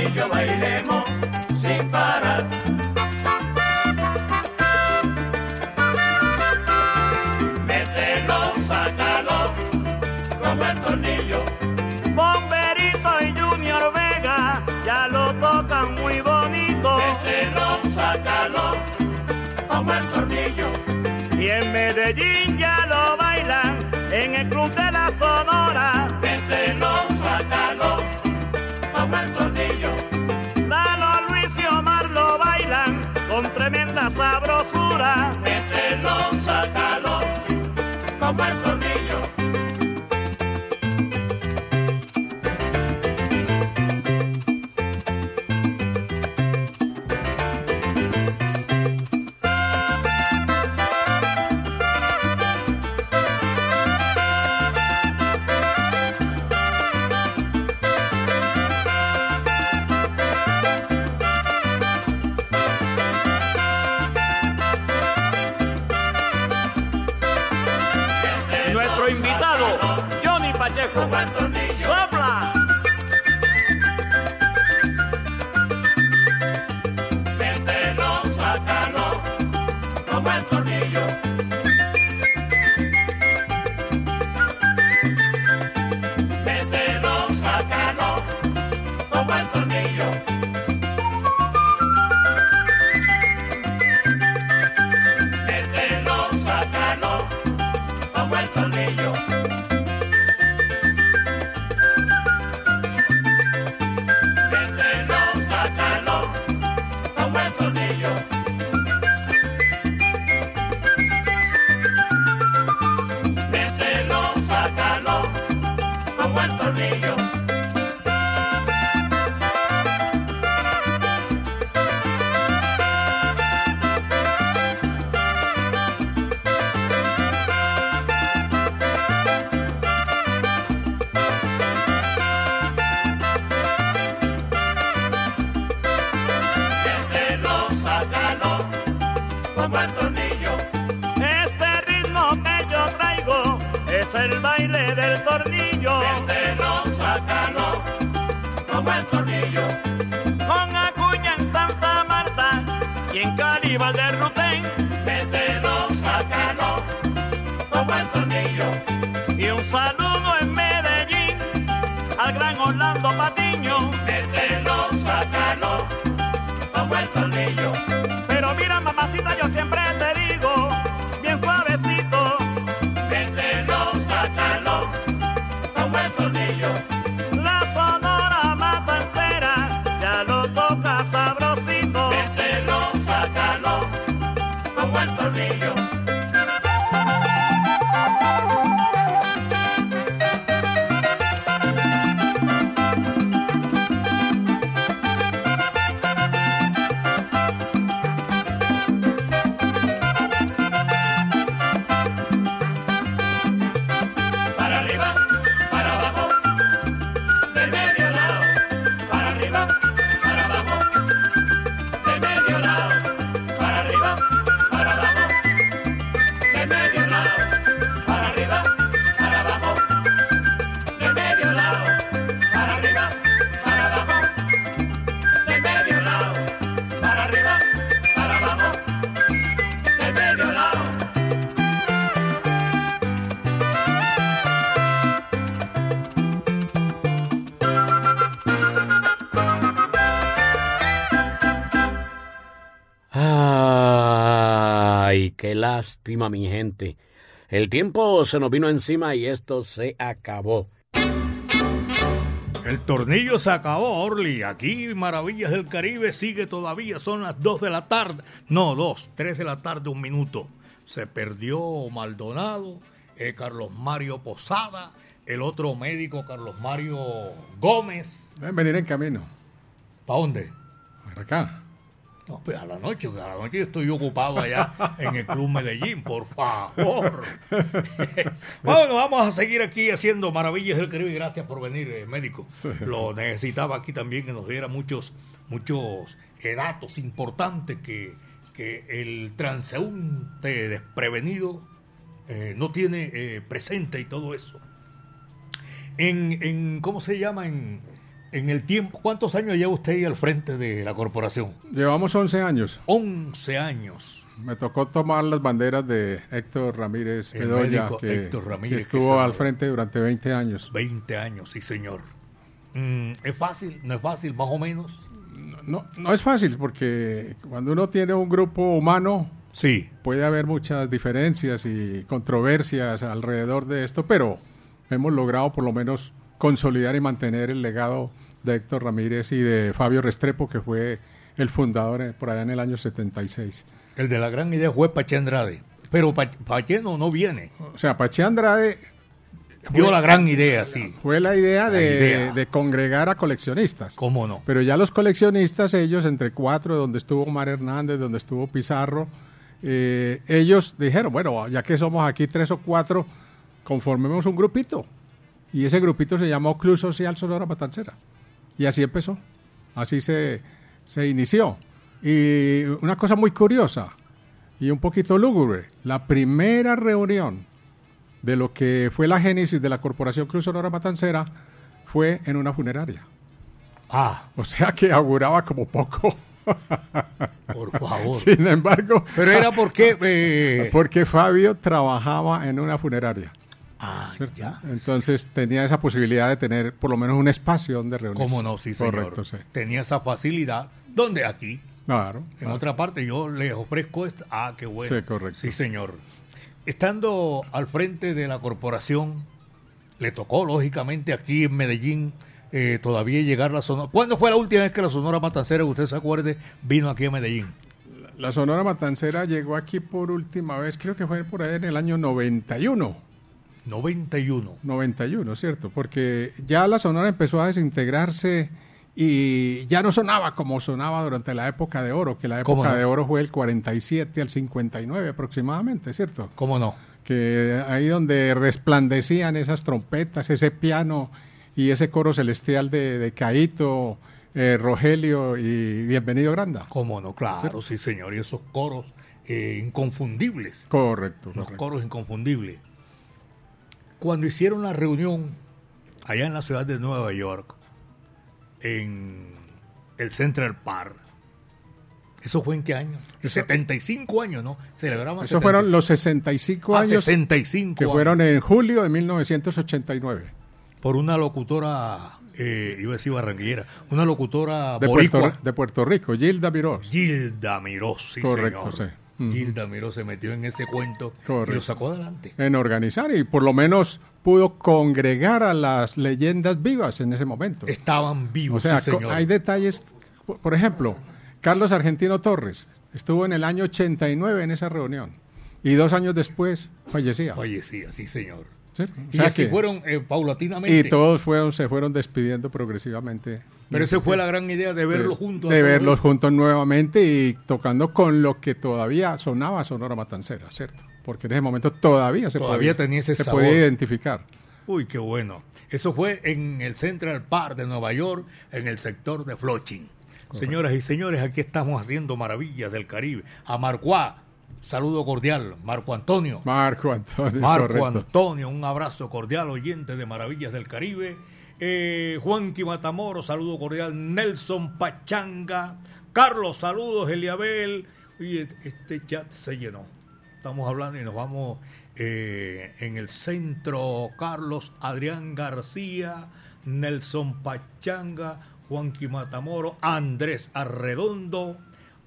Corillo bailemos sin parar. Mételo, sácalo, como el tornillo. Bomberito y Junior Vega ya lo tocan muy bonito. Mételo, sácalo, como el tornillo. Y en Medellín ya lo bailan en el club de la Sonora sabrosura. Este lonza al gran Orlando Patiño. Mételo, sácalo, como el tornillo. Pero mira, mamacita, yo siempre lástima, mi gente. El tiempo se nos vino encima y esto se acabó. El tornillo se acabó, Orly. Aquí Maravillas del Caribe sigue todavía. Son las 2 de la tarde. No, 2, 3 de la tarde, un minuto. Se perdió Maldonado, eh, Carlos Mario Posada, el otro médico, Carlos Mario Gómez. Deben venir en camino. ¿Para dónde? Para acá. No, pues a la noche, a la noche estoy ocupado allá [LAUGHS] en el Club Medellín, por favor. [LAUGHS] bueno, vamos a seguir aquí haciendo maravillas del Caribe. Gracias por venir, eh, médico. Lo necesitaba aquí también que nos diera muchos, muchos eh, datos importantes que, que el transeúnte desprevenido eh, no tiene eh, presente y todo eso. En, en, ¿cómo se llama? En, en el tiempo, ¿cuántos años lleva usted ahí al frente de la corporación? Llevamos 11 años. 11 años. Me tocó tomar las banderas de Héctor Ramírez El Bedoya, que, Héctor Ramírez, que que estuvo al frente durante 20 años. 20 años, sí, señor. Mm, ¿Es fácil? ¿No es fácil? Más o menos. No, no es fácil porque cuando uno tiene un grupo humano, sí. puede haber muchas diferencias y controversias alrededor de esto, pero hemos logrado por lo menos consolidar y mantener el legado de Héctor Ramírez y de Fabio Restrepo, que fue el fundador eh, por allá en el año 76. El de la gran idea fue Pache Andrade. Pero Pa- Pache no, no viene. O sea, Pache Andrade Dio la gran idea, sí. Fue la idea, de, idea. de congregar a coleccionistas. ¿Cómo no? Pero ya los coleccionistas, ellos entre cuatro, donde estuvo Omar Hernández, donde estuvo Pizarro, eh, ellos dijeron, bueno, ya que somos aquí tres o cuatro, conformemos un grupito. Y ese grupito se llamó Club Social Sonora Matancera. Y así empezó. Así se, se inició. Y una cosa muy curiosa y un poquito lúgubre, la primera reunión de lo que fue la génesis de la Corporación Cruz Sonora Matancera fue en una funeraria. Ah. O sea que auguraba como poco. [LAUGHS] Por favor. Sin embargo. Pero era porque. [LAUGHS] eh, Porque Fabio trabajaba en una funeraria. Ah, ya. Entonces tenía esa posibilidad de tener por lo menos un espacio donde reunirse. ¿Cómo no? Sí, señor. Correcto, sí. Tenía esa facilidad. ¿Dónde? Aquí. Claro. En claro. otra parte yo les ofrezco esto. Ah, qué bueno. Sí, correcto. Sí, señor. Estando al frente de la corporación, le tocó, lógicamente, aquí en Medellín, eh, todavía llegar la Sonora. ¿Cuándo fue la última vez que la Sonora Matancera, usted se acuerde, vino aquí a Medellín? La Sonora Matancera llegó aquí por última vez, creo que fue por ahí en el año 91. 91. 91, ¿cierto? Porque ya la Sonora empezó a desintegrarse y ya no sonaba como sonaba durante la época de oro, que la ¿Cómo época no? de oro fue el 47 al 59 aproximadamente, ¿cierto? ¿Cómo no? Que ahí donde resplandecían esas trompetas, ese piano y ese coro celestial de, de Caíto, eh, Rogelio y Bienvenido Granda. ¿Cómo no? Claro, sí, señor. Y esos coros eh, inconfundibles. Correcto. Los correcto. coros inconfundibles. Cuando hicieron la reunión allá en la ciudad de Nueva York, en el Central Park, ¿eso fue en qué año? 75 años, ¿no? Celebramos Esos fueron los 65 Ah, años 65 que años. fueron en julio de 1989. por una locutora, eh, iba a decir barranquillera, una locutora De boricua. Puerto, de Puerto Rico, Gilda Mirós. Gilda Miró, sí, Correcto, señor. sí. Gilda Miró se metió en ese cuento y lo sacó adelante. En organizar y por lo menos pudo congregar a las leyendas vivas en ese momento. Estaban vivos, O sea, sí, co- señor. hay detalles, por- ejemplo, Carlos Argentino Torres estuvo en el año 89 en esa reunión y dos años después fallecía. Fallecía, sí, señor. ¿cierto? O Y así que- fueron eh, paulatinamente. y todos fueron, se fueron despidiendo progresivamente. Pero esa fue la gran idea de verlos juntos. De verlos juntos nuevamente y tocando con lo que todavía sonaba Sonora Matancera, ¿cierto? Porque en ese momento todavía se Todavía podía, tenía ese se sabor. podía identificar. Uy, qué bueno. Eso fue en el Central Park de Nueva York, en el sector de Flushing. Señoras y señores, aquí estamos haciendo maravillas del Caribe. A Marcuá, saludo cordial. Marco Antonio. Marco Antonio. Marco correcto. Antonio, un abrazo cordial, oyente de Maravillas del Caribe. Eh, Juanqui Matamoro, saludo cordial. Nelson Pachanga. Carlos, saludos. Eliabel. Oye, este chat se llenó. Estamos hablando y nos vamos eh, en el centro. Carlos Adrián García, Nelson Pachanga, Juanqui Matamoro, Andrés Arredondo,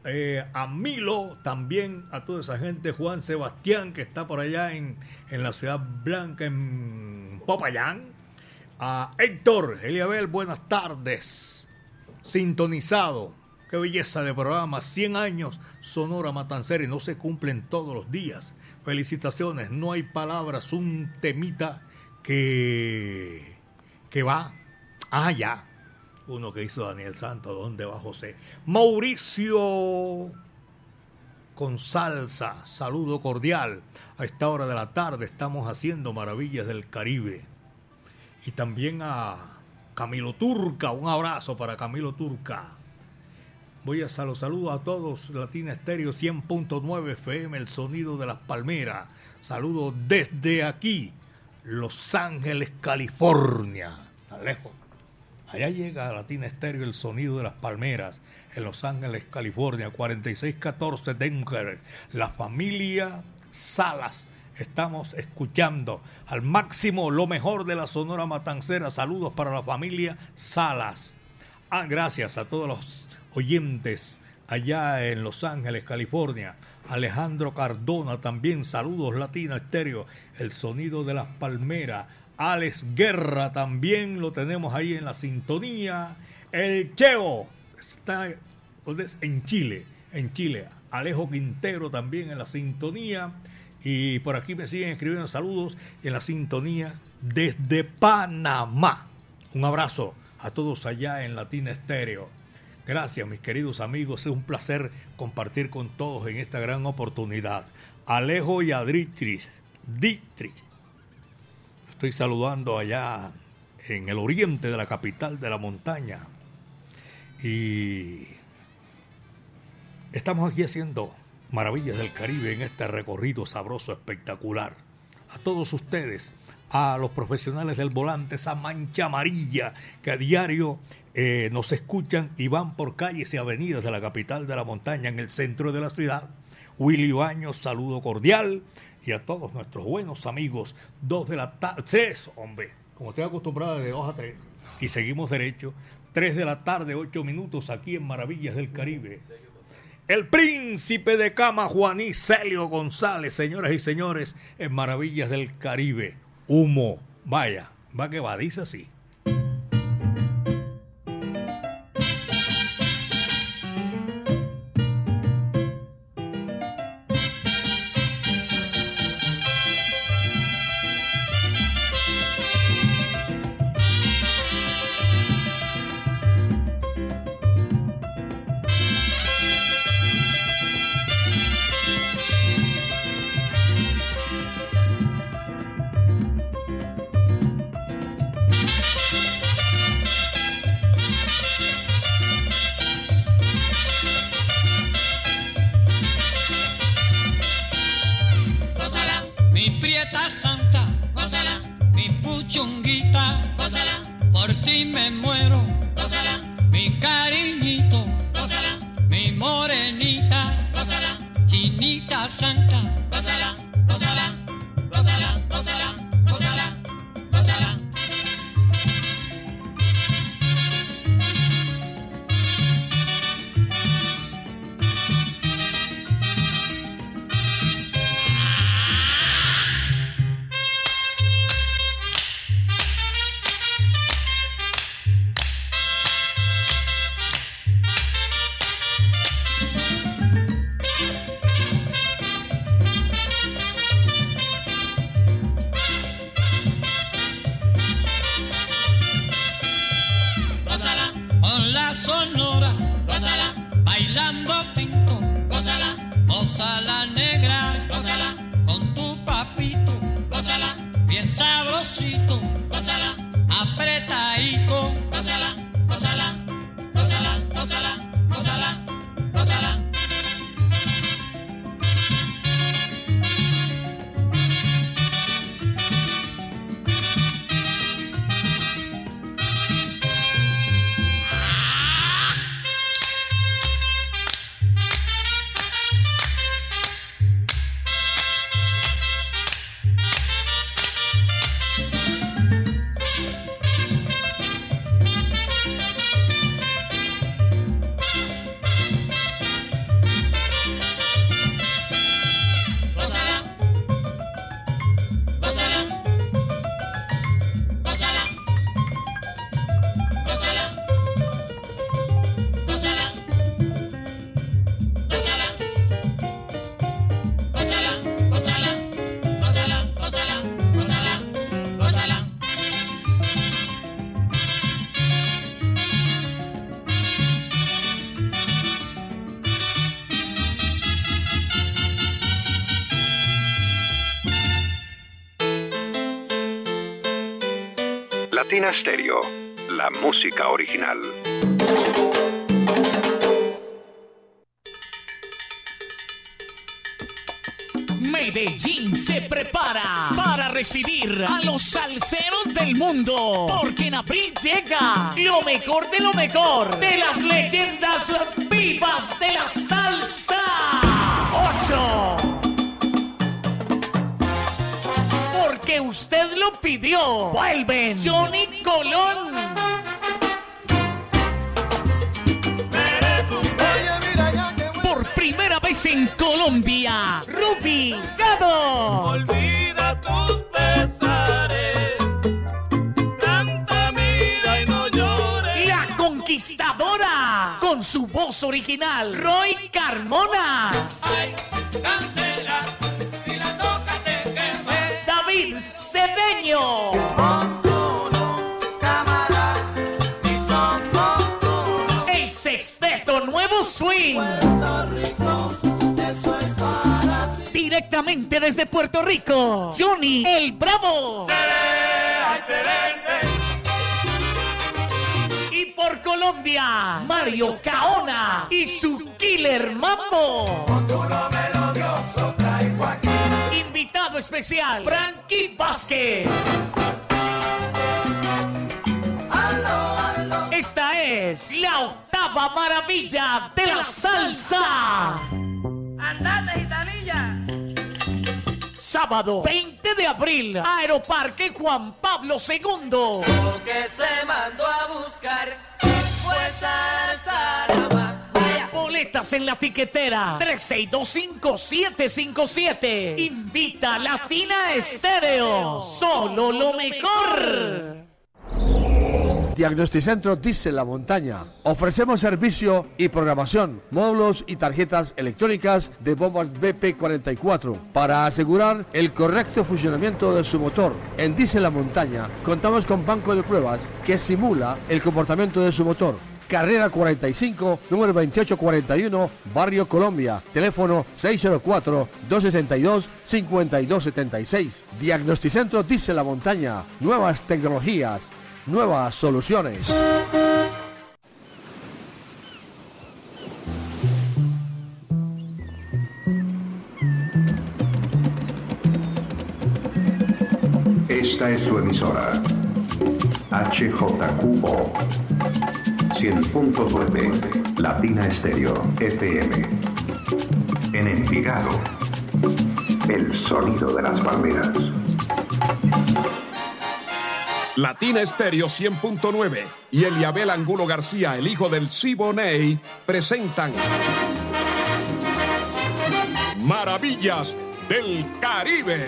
eh, a Milo, también a toda esa gente, Juan Sebastián, que está por allá en, en la Ciudad Blanca, en Popayán, a Héctor, Eliabel, buenas tardes, sintonizado, qué belleza de programa, 100 años, Sonora Matancera, y no se cumplen todos los días, felicitaciones, no hay palabras, un temita que, que va. Allá uno que hizo Daniel Santos, ¿dónde va José? Mauricio con salsa, saludo cordial. A esta hora de la tarde estamos haciendo maravillas del Caribe. Y también a Camilo Turca, un abrazo para Camilo Turca. Voy a los saludos a todos, Latina Estéreo 100.9 FM, el sonido de las palmeras. Saludos desde aquí, Los Ángeles, California. Alejo. Allá llega Latina Estéreo el sonido de las palmeras en Los Ángeles, California, 4614 Denver. La familia Salas. Estamos escuchando al máximo lo mejor de la Sonora Matancera. Saludos para la familia Salas. Ah, gracias a todos los oyentes allá en Los Ángeles, California. Alejandro Cardona también. Saludos Latina Estéreo. El sonido de las palmeras. Alex Guerra también lo tenemos ahí en la sintonía. El Cheo está en Chile, en Chile. Alejo Quintero también en la sintonía. Y por aquí me siguen escribiendo saludos en la sintonía desde Panamá. Un abrazo a todos allá en Latina Estéreo. Gracias, mis queridos amigos. Es un placer compartir con todos en esta gran oportunidad. Alejo y Adritrich. Dietrich estoy saludando allá en el oriente de la capital de la montaña. Y estamos aquí haciendo maravillas del Caribe en este recorrido sabroso, espectacular. A todos ustedes, a los profesionales del volante, esa mancha amarilla que a diario eh, nos escuchan y van por calles y avenidas de la capital de la montaña en el centro de la ciudad. Willy Baños, saludo cordial y a todos nuestros buenos amigos. Dos de la tarde, tres, hombre, como estoy acostumbrado de dos a tres. Y seguimos derecho. Tres de la tarde, ocho minutos aquí en Maravillas del Caribe. El príncipe de cama, Juaní Celio González, señoras y señores, en Maravillas del Caribe. Humo, vaya, va que va, dice así. Latina Stereo, la música original. Medellín se prepara para recibir a los salseros del mundo. Porque en abril llega lo mejor de lo mejor de las leyendas vivas de la salsa. 8. Porque usted Vuelven Johnny Colón. Por primera vez en Colombia, Ruby Gado. Olvida tus pesares, canta, mira y no llores. La Conquistadora, con su voz original, Roy Carmona. Ay, candela, Cedeño. El sexteto Nuevo Swing. Directamente desde Puerto Rico, Johnny el Bravo. Y por Colombia, Mario Caona y su Killer Mambo. Invitado especial, Frankie Vázquez. Esta es la octava maravilla de la salsa. Andate, gitanilla. Sábado 20 de abril, Aeroparque Juan Pablo II. Que se mandó a buscar, pues En la tiquetera 3625757. Invita Latina Estéreo. Solo lo mejor. Diagnosticentro Dice La Montaña. Ofrecemos servicio y programación, módulos y tarjetas electrónicas de bombas BP44 para asegurar el correcto funcionamiento de su motor. En Dice La Montaña contamos con banco de pruebas que simula el comportamiento de su motor. Carrera 45, número 2841, Barrio Colombia. Teléfono 604-262-5276. Diagnosticentro Dice La Montaña. Nuevas tecnologías, nuevas soluciones. Esta es su emisora. HJQO 100.9 Latina Estéreo FM. En Envigado, el sonido de las palmeras. Latina Estéreo 100.9 y Eliabel Angulo García, el hijo del Siboney, presentan Maravillas del Caribe.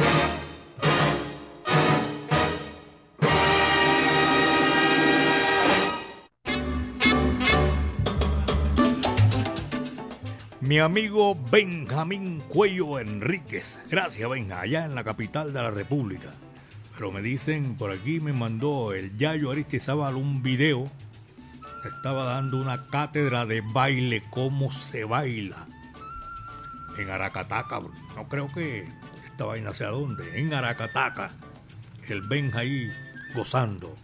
Mi amigo Benjamín Cuello Enríquez. Gracias, Benja, allá en la capital de la República. Pero me dicen, por aquí me mandó el Yayo Aristizábal un video. Estaba dando una cátedra de baile, cómo se baila. En Aracataca, no creo que esta vaina sea dónde. En Aracataca, el Benja ahí gozando.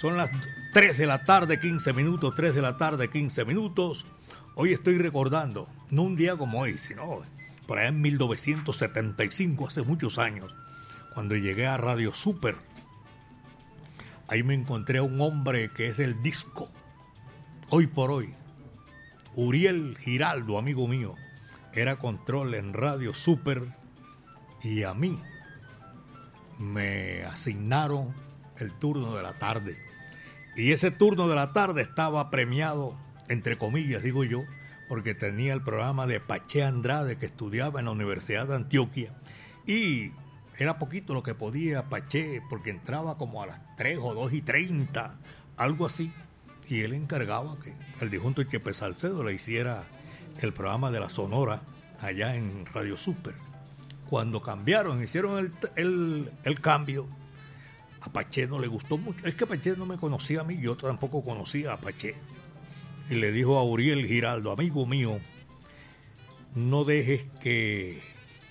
Son las 3 de la tarde, 15 minutos, 3 de la tarde, 15 minutos. Hoy estoy recordando, no un día como hoy, sino por allá en 1975, hace muchos años, cuando llegué a Radio Super. Ahí me encontré a un hombre que es del disco, hoy por hoy. Uriel Giraldo, amigo mío, era control en Radio Super y a mí me asignaron el turno de la tarde. Y ese turno de la tarde estaba premiado, entre comillas, digo yo, porque tenía el programa de Paché Andrade que estudiaba en la Universidad de Antioquia. Y era poquito lo que podía Paché, porque entraba como a las 3 o 2 y 30, algo así. Y él encargaba que el disjunto Chepe Salcedo le hiciera el programa de la Sonora allá en Radio Super. Cuando cambiaron, hicieron el, el, el cambio, a Paché no le gustó mucho. Es que Paché no me conocía a mí, yo tampoco conocía a Paché. Y le dijo a Uriel Giraldo, amigo mío, no dejes que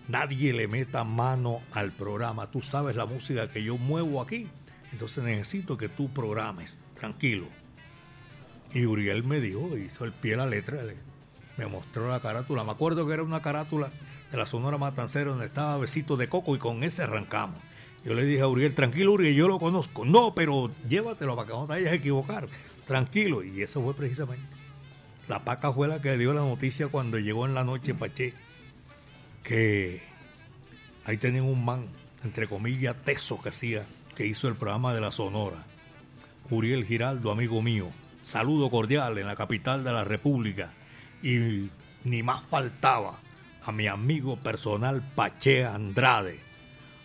nadie le meta mano al programa. Tú sabes la música que yo muevo aquí. Entonces necesito que tú programes, tranquilo. Y Uriel me dijo, hizo el pie a la letra, le- me mostró la carátula. Me acuerdo que era una carátula de la Sonora Matancera donde estaba Besito de Coco y con ese arrancamos. Yo le dije a Uriel, tranquilo Uriel, yo lo conozco. No, pero llévatelo para que no te vayas a equivocar. Tranquilo. Y eso fue precisamente. La paca fue la que dio la noticia cuando llegó en la noche Paché, que ahí tenían un man, entre comillas, teso que hacía, que hizo el programa de la Sonora. Uriel Giraldo, amigo mío. Saludo cordial en la capital de la República. Y ni más faltaba a mi amigo personal Pache Andrade.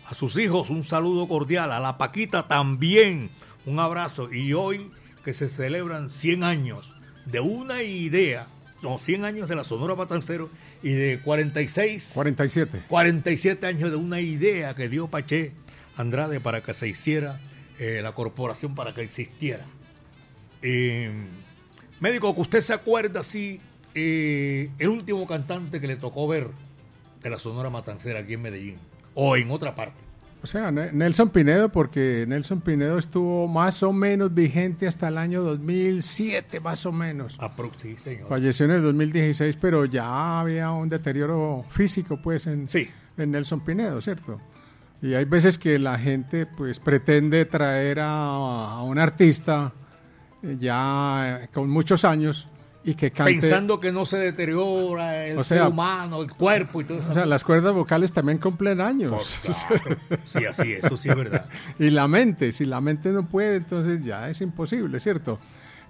A sus hijos un saludo cordial. A la Paquita también un abrazo. Y hoy que se celebran 100 años de una idea, no, 100 años de la Sonora Matancero y de 46 47. 47 años de una idea que dio Paché Andrade para que se hiciera eh, la corporación, para que existiera. Eh, médico, que usted se acuerda si eh, el último cantante que le tocó ver de la Sonora Matancera aquí en Medellín o en otra parte. O sea, Ne- Nelson Pinedo, porque Nelson Pinedo estuvo más o menos vigente hasta el año 2007, más o menos. Aprox- sí, señor. Falleció en el 2016, pero ya había un deterioro físico, pues, en, en Nelson Pinedo, ¿cierto? Y hay veces que la gente, pues, pretende traer a, a un artista eh, ya eh, con muchos años y que cante... Pensando que no se deteriora el O ser humano, el cuerpo y todo eso. O sea, las cuerdas vocales también cumplen años. [LAUGHS] Sí, así es, eso sí es verdad. [LAUGHS] y la mente, si la mente no puede, entonces ya es imposible, ¿cierto?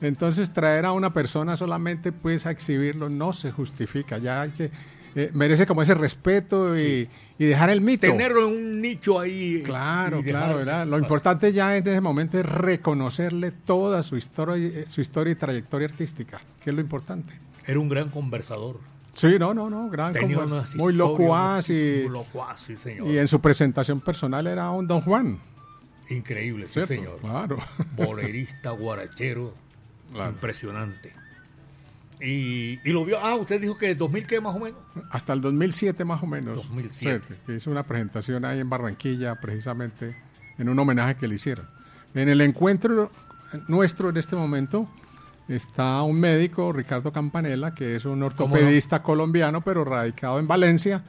Entonces traer a una persona solamente pues a exhibirlo no se justifica, ya hay que eh, merece como ese respeto y, y dejar el mito. Tenerlo en un nicho ahí. Claro, y claro, dejar- ¿verdad? Lo importante ya en ese momento es reconocerle toda su historia, y- su historia y trayectoria artística, que es lo importante. Era un gran conversador. Sí, no, no, no, gran Tenía unas muy locuaz y, muy locuaz, sí, señor. y en su presentación personal era un Don Juan. Increíble, sí, ¿Cierto? señor. Claro. [LAUGHS] Bolerista, guarachero. Impresionante. Y, y lo vio. Ah, usted dijo que 2000 qué más o menos. Hasta el 2007 más o menos. 2007. Sí, que hizo una presentación ahí en Barranquilla precisamente en un homenaje que le hicieron. En el encuentro nuestro en este momento está un médico, Ricardo Campanella, que es un ortopedista colombiano, pero radicado en Valencia,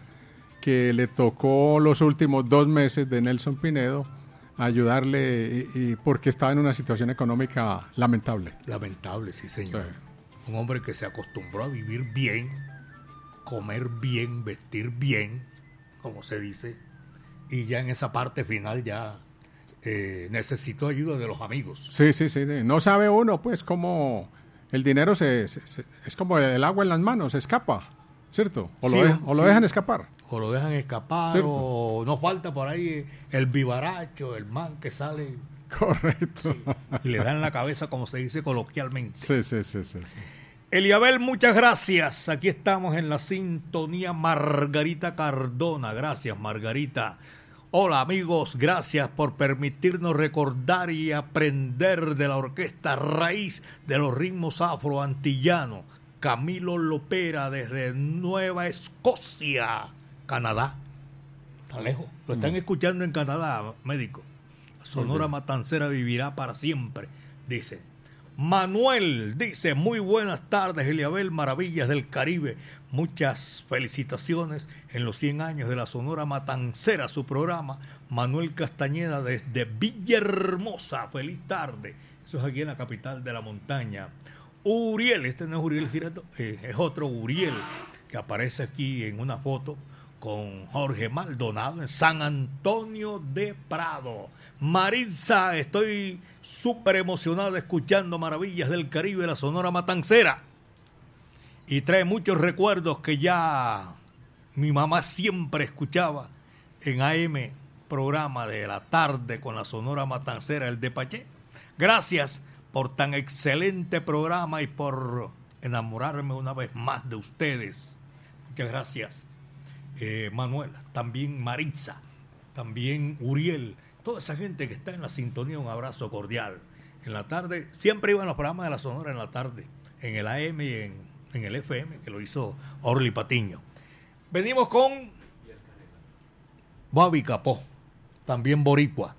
que le tocó los últimos dos meses de Nelson Pinedo ayudarle y, y porque estaba en una situación económica lamentable. Lamentable, sí, señor. Un hombre que se acostumbró a vivir bien, comer bien, vestir bien, como se dice, y ya en esa parte final ya eh, necesitó ayuda de los amigos. Sí, sí, sí. sí. No sabe uno, pues, cómo el dinero se, se- se- es como el agua en las manos, se escapa, ¿cierto? O, Sí, lo, dejan, o lo dejan escapar. O lo dejan escapar, Cierto. o no falta por ahí el vivaracho, el man que sale [LAUGHS] Correcto. y le dan la cabeza, como se dice coloquialmente. Sí, sí, sí, sí. sí. Eliabel, muchas gracias. Aquí estamos en la sintonía Margarita Cardona. Gracias, Margarita. Hola amigos, gracias por permitirnos recordar y aprender de la orquesta raíz de los ritmos afroantillanos. Camilo Lopera desde Nueva Escocia, Canadá. Está lejos. Lo están Mm. escuchando en Canadá, médico. Sonora. Matancera vivirá para siempre, dice. Manuel dice, muy buenas tardes, Eliabel, Maravillas del Caribe. Muchas felicitaciones en los 100 años de la Sonora Matancera, su programa. Manuel Castañeda desde Villahermosa, feliz tarde. Eso es aquí en la capital de la montaña. Uriel, este no es Uriel Giraldo, eh, es otro Uriel que aparece aquí en una foto con Jorge Maldonado en San Antonio de Prado. Maritza, estoy súper emocionado escuchando Maravillas del Caribe, la Sonora Matancera. Y trae muchos recuerdos que ya mi mamá siempre escuchaba en AM, programa de la tarde con la Sonora Matancera, el de Paché. Gracias por tan excelente programa y por enamorarme una vez más de ustedes. Muchas gracias, eh, Manuel. También Maritza, también Uriel, toda esa gente que está en la sintonía, un abrazo cordial. En la tarde, siempre iban los programas de la Sonora en la tarde, en el AM y en, en el FM, que lo hizo Orly Patiño. Venimos con Bobby Capó, también boricua.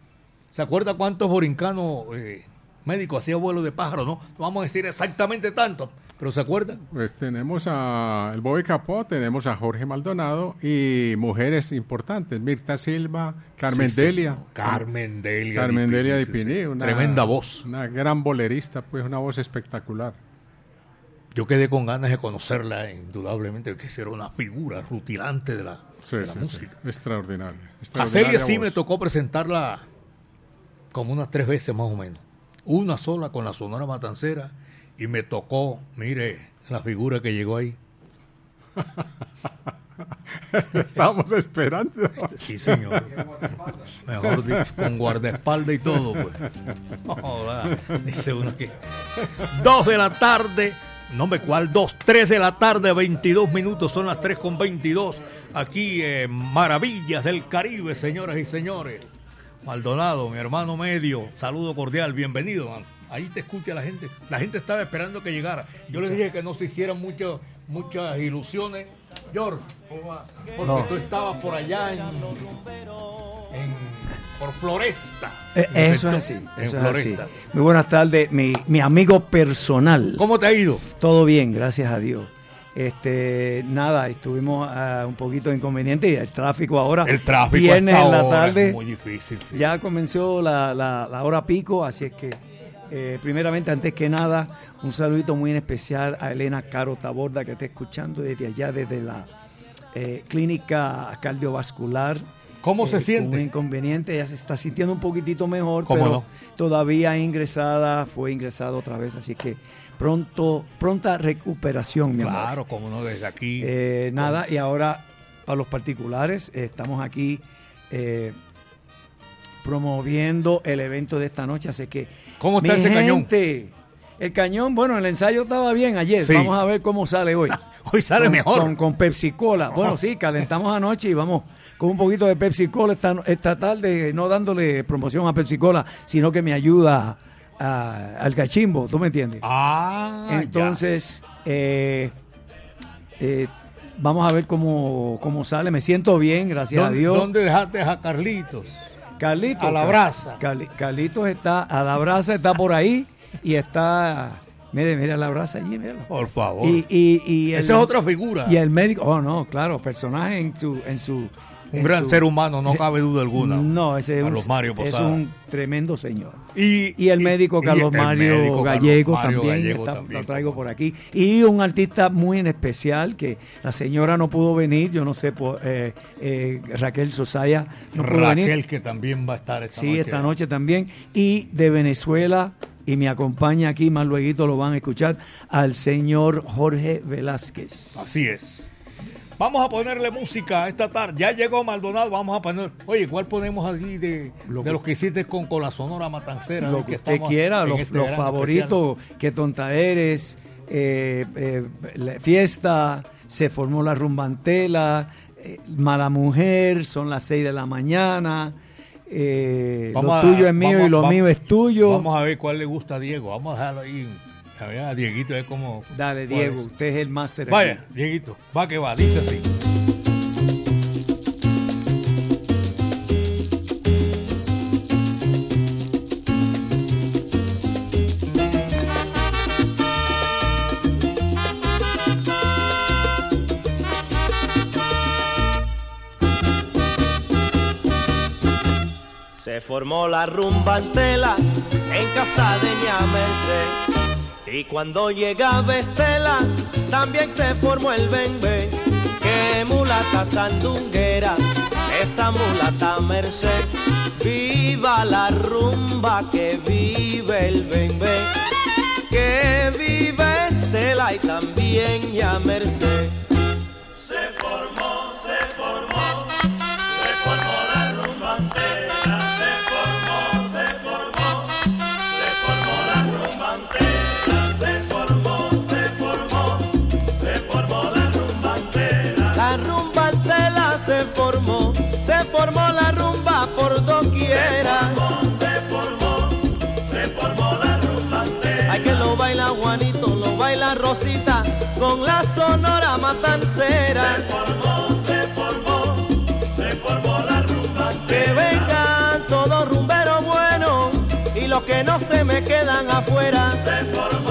¿Se acuerda cuántos borincanos eh, médicos hacía vuelo de pájaro? No No vamos a decir exactamente tanto, pero ¿se acuerda? Pues tenemos a el Bobby Capó, tenemos a Jorge Maldonado y mujeres importantes, Mirta Silva, Carmen Sí, Delia. Carmen Delia Carmen Delia Pini, Di sí, sí. Pini, una Tremenda voz. Una gran bolerista, pues una voz espectacular. Yo quedé con ganas de conocerla, indudablemente, que era una figura rutilante de la, Sí, de la música. sí, Extraordinaria. A extraordinaria Celia sí me tocó presentarla como unas tres veces más o menos. Una sola con la Sonora Matancera y me tocó, mire, la figura que llegó ahí. [LAUGHS] Estábamos esperando. Sí, señor. Mejor dicho, con guardaespaldas y todo, pues. Dice uno que. Dos de la tarde. No me cuál, dos, tres de la tarde, 22 minutos, son las 3 con 22. Aquí en Maravillas del Caribe, señoras y señores. Maldonado, mi hermano medio, saludo cordial, bienvenido, man. Ahí te escucha la gente. La gente estaba esperando que llegara. Yo les dije que no se hicieran mucho- muchas ilusiones. George, porque No. tú estabas por allá en, en- por Floresta. Eh, eso es así, en eso es así. Muy buenas tardes, mi, mi amigo personal. ¿Cómo te ha ido? Todo bien, gracias a Dios. Este, nada, estuvimos ah, un poquito inconveniente y el tráfico ahora. El tráfico esta en la es tarde. muy difícil, sí. Ya comenzó la, la- la hora pico, así es que, eh, primeramente, antes que nada, un saludito muy en especial a Elena Caro Taborda, que está escuchando desde allá, desde la eh, clínica cardiovascular. ¿Cómo se con siente? Un inconveniente, ella se está sintiendo un poquitito mejor, ¿Cómo pero no? todavía ingresada, fue ingresada otra vez, así que pronto, pronta recuperación, mi amor. Claro, como no, desde aquí. Eh, nada, y ahora para los particulares, eh, estamos aquí eh, promoviendo el evento de esta noche, así que... ¿Cómo está mi ese cañón? El cañón, bueno, el ensayo estaba bien ayer, Sí. vamos a ver cómo sale hoy. [LAUGHS] Hoy sale Con- mejor. Con, con Pepsi Cola. [LAUGHS] Bueno, sí, calentamos anoche y vamos con un poquito de Pepsi Cola esta, esta tarde, no dándole promoción a Pepsi Cola, sino que me ayuda a- al cachimbo, ¿tú me entiendes? Ah, Entonces, eh, eh, vamos a ver cómo, cómo sale. Me siento bien, gracias a ¿Dónde, Dios. ¿Dónde dejaste a Carlitos? Carlitos. A la brasa. Carli- Carlitos está, a la brasa está por ahí y está, mire, mire la brasa allí, míralo. Por favor. Y, y, y el- Esa es otra figura. Y el médico, oh no, claro, personaje en su, en su Un gran su- ser humano, no cabe duda alguna. No, ese es un, Carlos Mario es Posada. un tremendo señor. Y, el médico y Carlos el Mario médico Carlos Gallego Mario también, Gallego está- también, lo traigo por aquí. Y un artista muy en especial que la señora no pudo venir, yo no sé, por, eh, eh, Raquel Sosaya no Raquel, venir. que también va a estar esta Sí, noche. esta noche también. Y de Venezuela, y me acompaña aquí, más luego lo van a escuchar, al señor Jorge Velázquez. Así es. Vamos a ponerle música esta tarde. Ya llegó Maldonado, vamos a poner. Oye, ¿cuál ponemos aquí de, Lo de que- los que hiciste con, con la Sonora Matancera? Lo que usted quiera, los, este los favoritos, que tonta eres, eh, eh, la fiesta, se formó la rumbantela, eh, mala mujer, son las 6 de la mañana, eh, lo a- tuyo es mío vamos- y lo vamos- mío es tuyo. Vamos a ver cuál le gusta a Diego. Vamos a dejarlo ahí. A ver, a Dieguito es como. Dale, Diego, es. usted es el máster. aquí. Vaya, Dieguito, va que va, dice así. Se formó la rumba antela en casa de Ñamerse. Y cuando llegaba Estela, también se formó el bembe. Que mulata sandunguera, esa mulata merced. Viva la rumba, que vive el bembe. Que vive Estela y también Ñamerse. Se formó la rumba por doquiera. Se formó, se formó la rumba entera. Hay que lo baila Juanito, lo baila Rosita, con la sonora matancera. Se formó, se formó, se formó la rumba Que vengan todos rumberos buenos. que no se me quedan afuera. Se formó,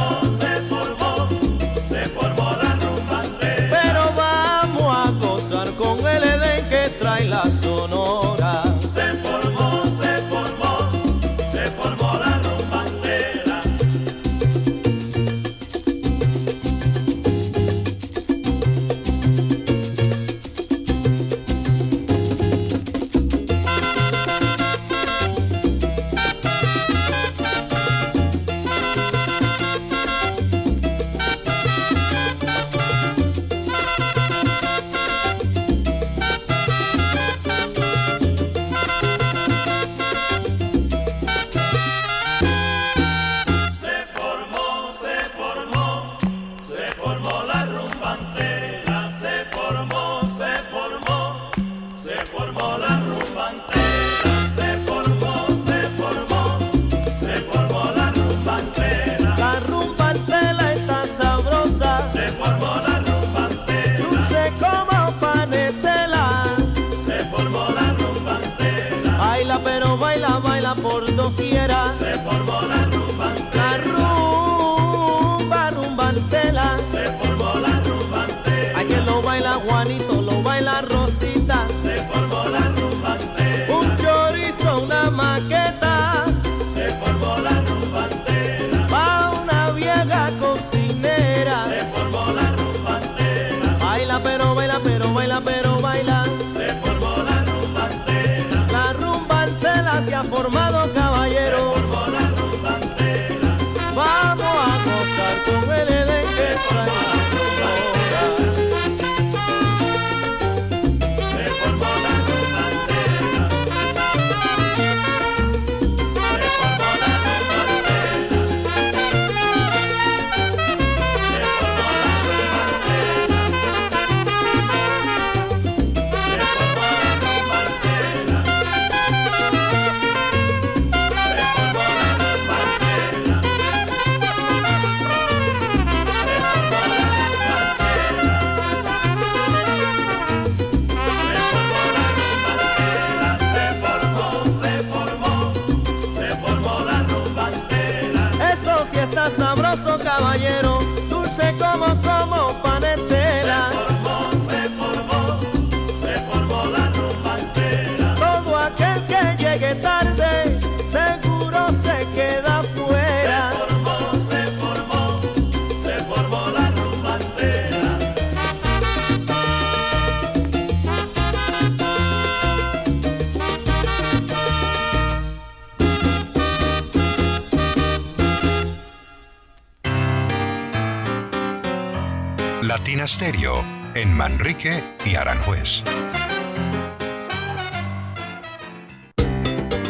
En Manrique y Aranjuez.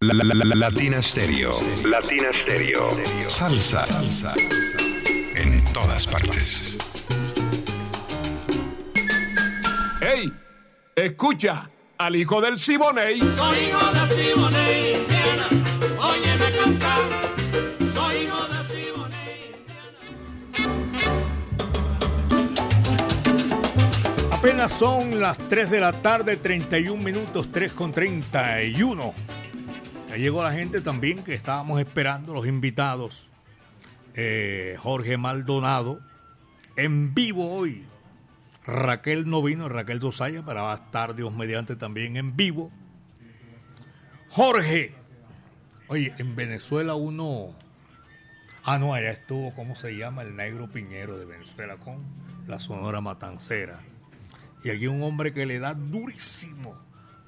La, la, la, la- Latina Stereo. Latina Stereo. Salsa. Salsa. En todas partes. ¡Ey! Escucha al hijo del Siboney. Soy hijo de Simoné, Indiana. Óyeme cantar. Soy hijo de Simoné. Apenas son las 3 de la tarde, 31 minutos, 3 con 31. Llegó la gente también que estábamos esperando, los invitados. Eh, Jorge Maldonado, en vivo hoy. Raquel no vino, Raquel Dosaya, pero va a estar Dios mediante también en vivo. Jorge, oye, en Venezuela uno. Ah, no, allá estuvo, ¿cómo se llama? El negro piñero de Venezuela con la Sonora Matancera. Y aquí un hombre que le da durísimo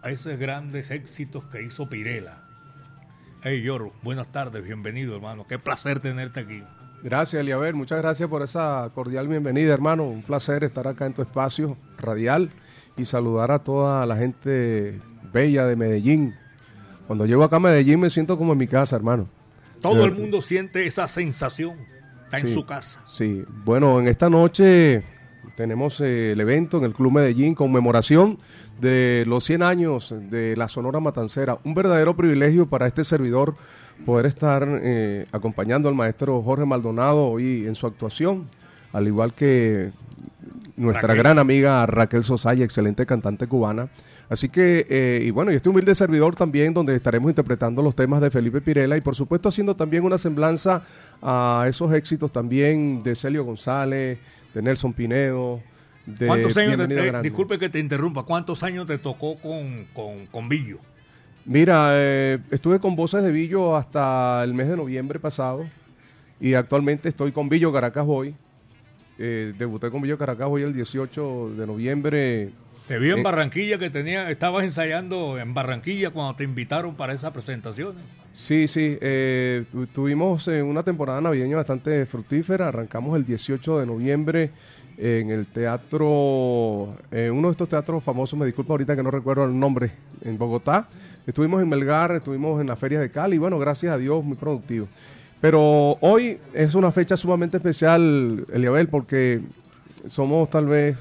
a esos grandes éxitos que hizo Pirela. Hey, Yor, buenas tardes, bienvenido, hermano. Qué placer tenerte aquí. Gracias, Eliaber. Muchas gracias por esa cordial bienvenida, hermano. Un placer estar acá en tu espacio radial y saludar a toda la gente bella de Medellín. Cuando llego acá a Medellín me siento como en mi casa, hermano. Todo el mundo siente esa sensación. Está en su casa. Sí, bueno, en esta noche tenemos eh, el evento en el Club Medellín, conmemoración de los 100 años de la Sonora Matancera. Un verdadero privilegio para este servidor poder estar eh, acompañando al maestro Jorge Maldonado hoy en su actuación, al igual que nuestra Raquel. gran amiga Raquel Sosaya, excelente cantante cubana. Así que, eh, y bueno, y este humilde servidor también, donde estaremos interpretando los temas de Felipe Pirela y por supuesto haciendo también una semblanza a esos éxitos también de Celio González, de Nelson Pinedo. De ¿Cuántos años, te- eh, disculpe que te interrumpa, ¿cuántos años te tocó con, con, con Billo? Mira, eh, estuve con Voces de Villo hasta el mes de noviembre pasado y actualmente estoy con Villo Caracas hoy. Eh, debuté con Villo Caracas hoy el 18 de noviembre. Te vi en Barranquilla que tenía, estabas ensayando en Barranquilla cuando te invitaron para esas presentaciones. Sí, sí, eh, tu- tuvimos eh, una temporada navideña bastante fructífera. Arrancamos el 18 de noviembre en el teatro, eh, uno de estos teatros famosos, me disculpo ahorita que no recuerdo el nombre, en Bogotá. Estuvimos en Melgar, estuvimos en la Feria de Cali, bueno, gracias a Dios, muy productivo. Pero hoy es una fecha sumamente especial, Eliabel, porque somos tal vez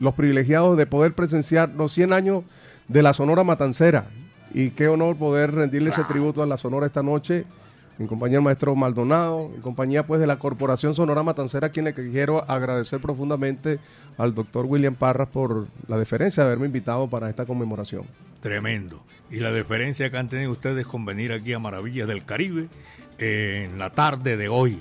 los privilegiados de poder presenciar los 100 años de la Sonora Matancera. Y qué honor poder rendirle ese tributo a la Sonora esta noche, en compañía del maestro Maldonado, en compañía pues de la Corporación Sonora Matancera, a quien le quiero agradecer profundamente al doctor William Parras por la deferencia de haberme invitado para esta conmemoración. Tremendo. Y la diferencia que han tenido ustedes con venir aquí a Maravillas del Caribe eh, en la tarde de hoy.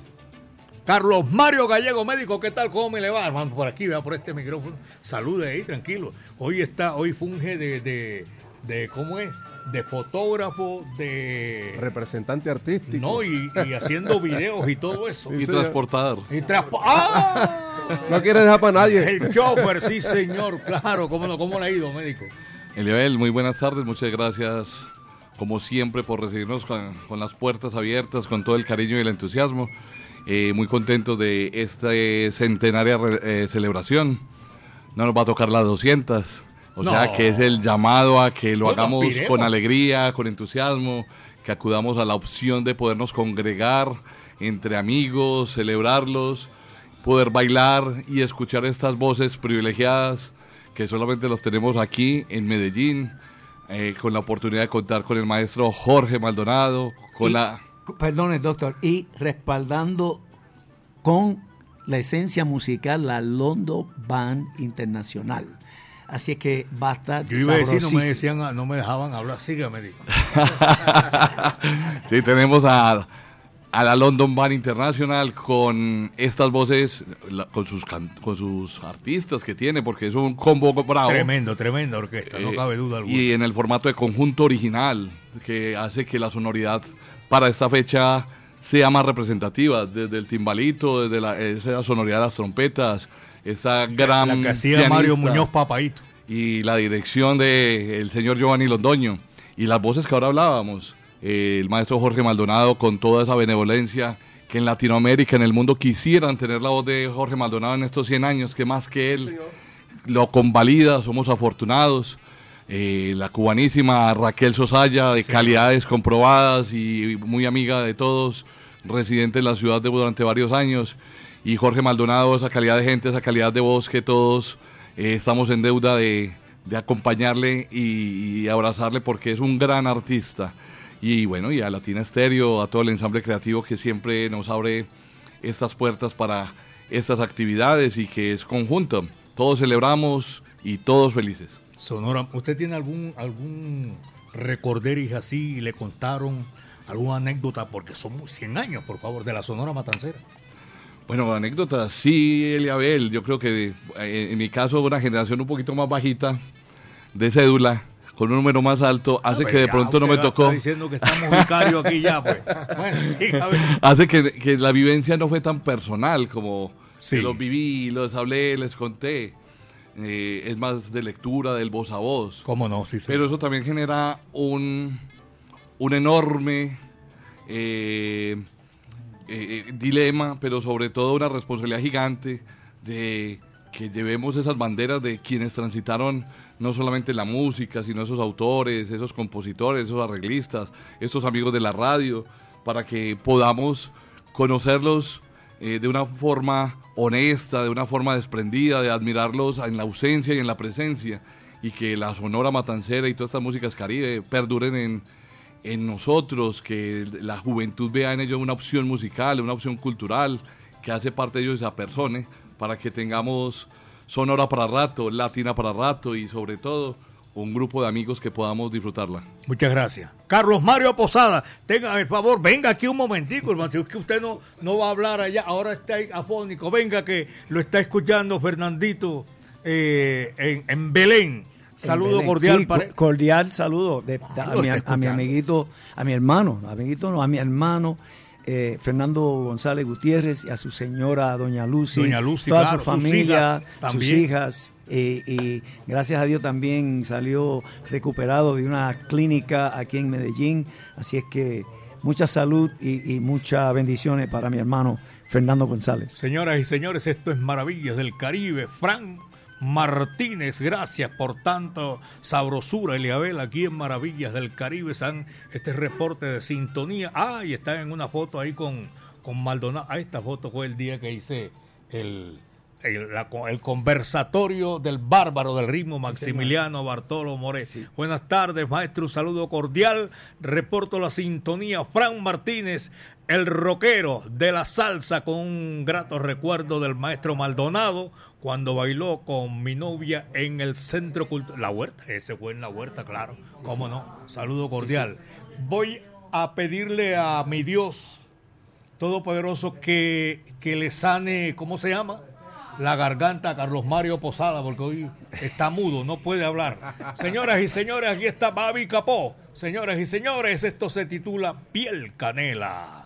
Carlos Mario Gallego, médico, ¿qué tal? ¿Cómo me le va? Vamos por aquí, vea por este micrófono. Salude ahí, tranquilo. Hoy está, hoy funge de, de, de ¿cómo es? De fotógrafo, de... Representante artístico. No, y, y haciendo videos y todo eso. Sí, Y señor. transportador. Y transpo- ¡Ah! No quiere dejar para nadie. El chofer, sí señor, claro. ¿Cómo, no? ¿Cómo le ha ido, médico? Eliabel, muy buenas tardes, muchas gracias como siempre por recibirnos con, con las puertas abiertas, con todo el cariño y el entusiasmo. Eh, muy contentos de esta eh, centenaria re- eh, celebración. No nos va a tocar las 200, o No. sea que es el llamado a que lo hagamos con alegría, con entusiasmo, que acudamos a la opción de podernos congregar entre amigos, celebrarlos, poder bailar y escuchar estas voces privilegiadas que solamente los tenemos aquí en Medellín, eh, con la oportunidad de contar con el maestro Jorge Maldonado, con Y- la... Perdone, doctor, y respaldando con la esencia musical la London Band Internacional. Así es que va a estar Yo iba a decir, no me, decían, no me dejaban hablar. Sígame, médico. [LAUGHS] Sí, tenemos a, a la London Band International con estas voces, la- con, sus can- con sus artistas que tiene, porque es un combo bravo. Tremendo, tremenda orquesta, no Eh, cabe duda alguna. Y en el formato de conjunto original, que hace que la sonoridad para esta fecha sea más representativa, desde el timbalito, desde la, esa sonoridad de las trompetas, esa gran La que hacía Mario pianista Muñoz Papaito. y la dirección del señor Giovanni Londoño y las voces que ahora hablábamos, eh, el maestro Jorge Maldonado con toda esa benevolencia que en Latinoamérica, en el mundo quisieran tener la voz de Jorge Maldonado en estos 100 años, que más que él lo convalida, somos afortunados. Eh, la cubanísima Raquel Sosaya, de calidades comprobadas y muy amiga de todos, residente en la ciudad de durante varios años. Y Jorge Maldonado, esa calidad de gente, esa calidad de voz que todos eh, estamos en deuda de, acompañarle y, abrazarle porque es un gran artista. Y bueno, y a Latina Estéreo, a todo el ensamble creativo que siempre nos abre estas puertas para estas actividades y que es conjunto. Todos celebramos y todos felices. Sonora, ¿usted tiene algún algún recorderis así le contaron alguna anécdota? Porque son 100 años, por favor, de la Sonora Matancera. Bueno, anécdotas, sí, Eliabel, yo creo que eh, en mi caso una generación un poquito más bajita de cédula, con un número más alto, hace No, que de pronto no me tocó, Está diciendo que estamos vicarios aquí ya, pues. [LAUGHS] Bueno, sí, a ver. hace que, que la vivencia no fue tan personal como Sí. los viví, los hablé, les conté. Eh, es más de lectura, del voz a voz. ¿Cómo no? Sí, sí. Pero eso también genera un, un enorme eh, eh, eh, dilema, pero sobre todo una responsabilidad gigante de que llevemos esas banderas de quienes transitaron no solamente la música, sino esos autores, esos compositores, esos arreglistas, estos amigos de la radio, para que podamos conocerlos eh, de una forma honesta, de una forma desprendida, de admirarlos en la ausencia y en la presencia, y que la Sonora Matancera y todas estas músicas caribe perduren en, en nosotros, que la juventud vea en ellos una opción musical, una opción cultural, que hace parte de ellos esa persona, para que tengamos Sonora para rato, Latina para rato y sobre todo un grupo de amigos que podamos disfrutarla. Muchas gracias. Carlos Mario Posada, tenga el favor, venga aquí un momentico, hermano. Si es que usted no, no va a hablar allá, ahora está afónico. Venga que lo está escuchando Fernandito eh, en Belén. Saludo Belén. cordial Sí, para co- cordial saludo de- de- a, mi, a amiguito, a mi hermano, amiguito no, a mi hermano eh, Fernando González Gutiérrez y a su señora Doña Lucy, Doña Lucy, toda claro, su sus familia, hijas sus hijas. eh, y gracias a Dios también salió recuperado de una clínica aquí en Medellín. Así es que mucha salud y, y muchas bendiciones para mi hermano Fernando González. Señoras y señores, esto es Maravillas del Caribe. Fran Martínez, gracias por tanto sabrosura, Eliabel, aquí en Maravillas del Caribe. San este reporte de sintonía. Ah, y están en una foto ahí con, con Maldonado. Ah, esta foto fue el día que hice el, el, la- el conversatorio del bárbaro del ritmo Maximiliano Bartolo More. Buenas tardes, maestro. Un saludo cordial. Reporto la sintonía. Fran Martínez, el rockero de la salsa, con un grato recuerdo del maestro Maldonado cuando bailó con mi novia en el centro cultural. La huerta, ese fue en la huerta, claro. ¿Cómo no? Saludo cordial. Voy a pedirle a mi Dios Todopoderoso que, que le sane, ¿cómo se llama? La garganta a Carlos Mario Posada, porque hoy está mudo, no puede hablar. Señoras y señores, aquí está Babi Capó. Señoras y señores, esto se titula Piel Canela.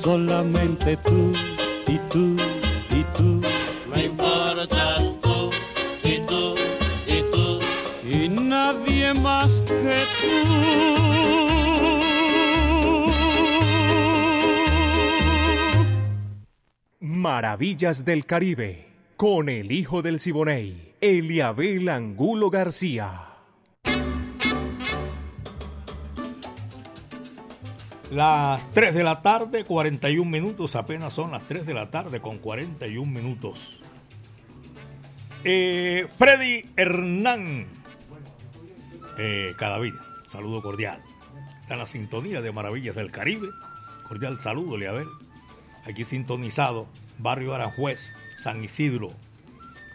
solamente tú y tú y tú. Me importas tú y tú y tú. y nadie más que tú. Maravillas del Caribe, con el hijo del Siboney, Eliabel Angulo García. Las 3 de la tarde, 41 minutos, apenas son las 3 de la tarde con 41 minutos. Eh, Freddy Hernán. Eh, saludo cordial. Está en la sintonía de Maravillas del Caribe. Cordial saludo, Leabel. Aquí sintonizado, Barrio Aranjuez, San Isidro.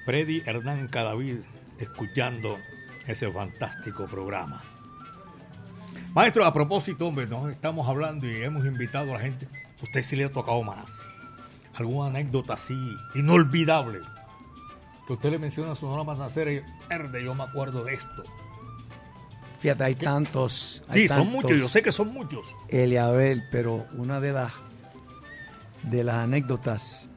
Freddy Hernán Cadavid, escuchando ese fantástico programa. Maestro, a propósito, hombre, nos estamos hablando y hemos invitado a la gente. Usted sí le ha tocado más. ¿Alguna anécdota así inolvidable? Que usted le menciona a Sonora Matancera y verde, yo me acuerdo de esto. Fíjate, hay tantos. hay Sí, son muchos, yo sé que son muchos. Eliabel, pero una de las de las anécdotas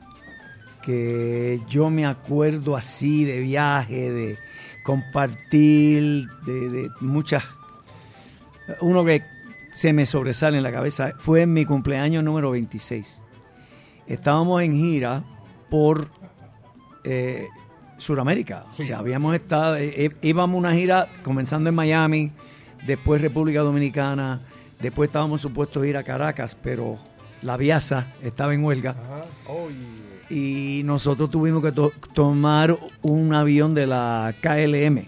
que yo me acuerdo así de viaje, de compartir, de, de muchas. Uno que se me sobresale en la cabeza fue en mi cumpleaños número 26. Estábamos en gira por eh, Sudamérica. O sea, habíamos estado, eh, eh, íbamos a una gira comenzando en Miami, después República Dominicana, después estábamos supuestos a ir a Caracas, pero la Viasa estaba en huelga. Y nosotros tuvimos que to- tomar un avión de la KLM,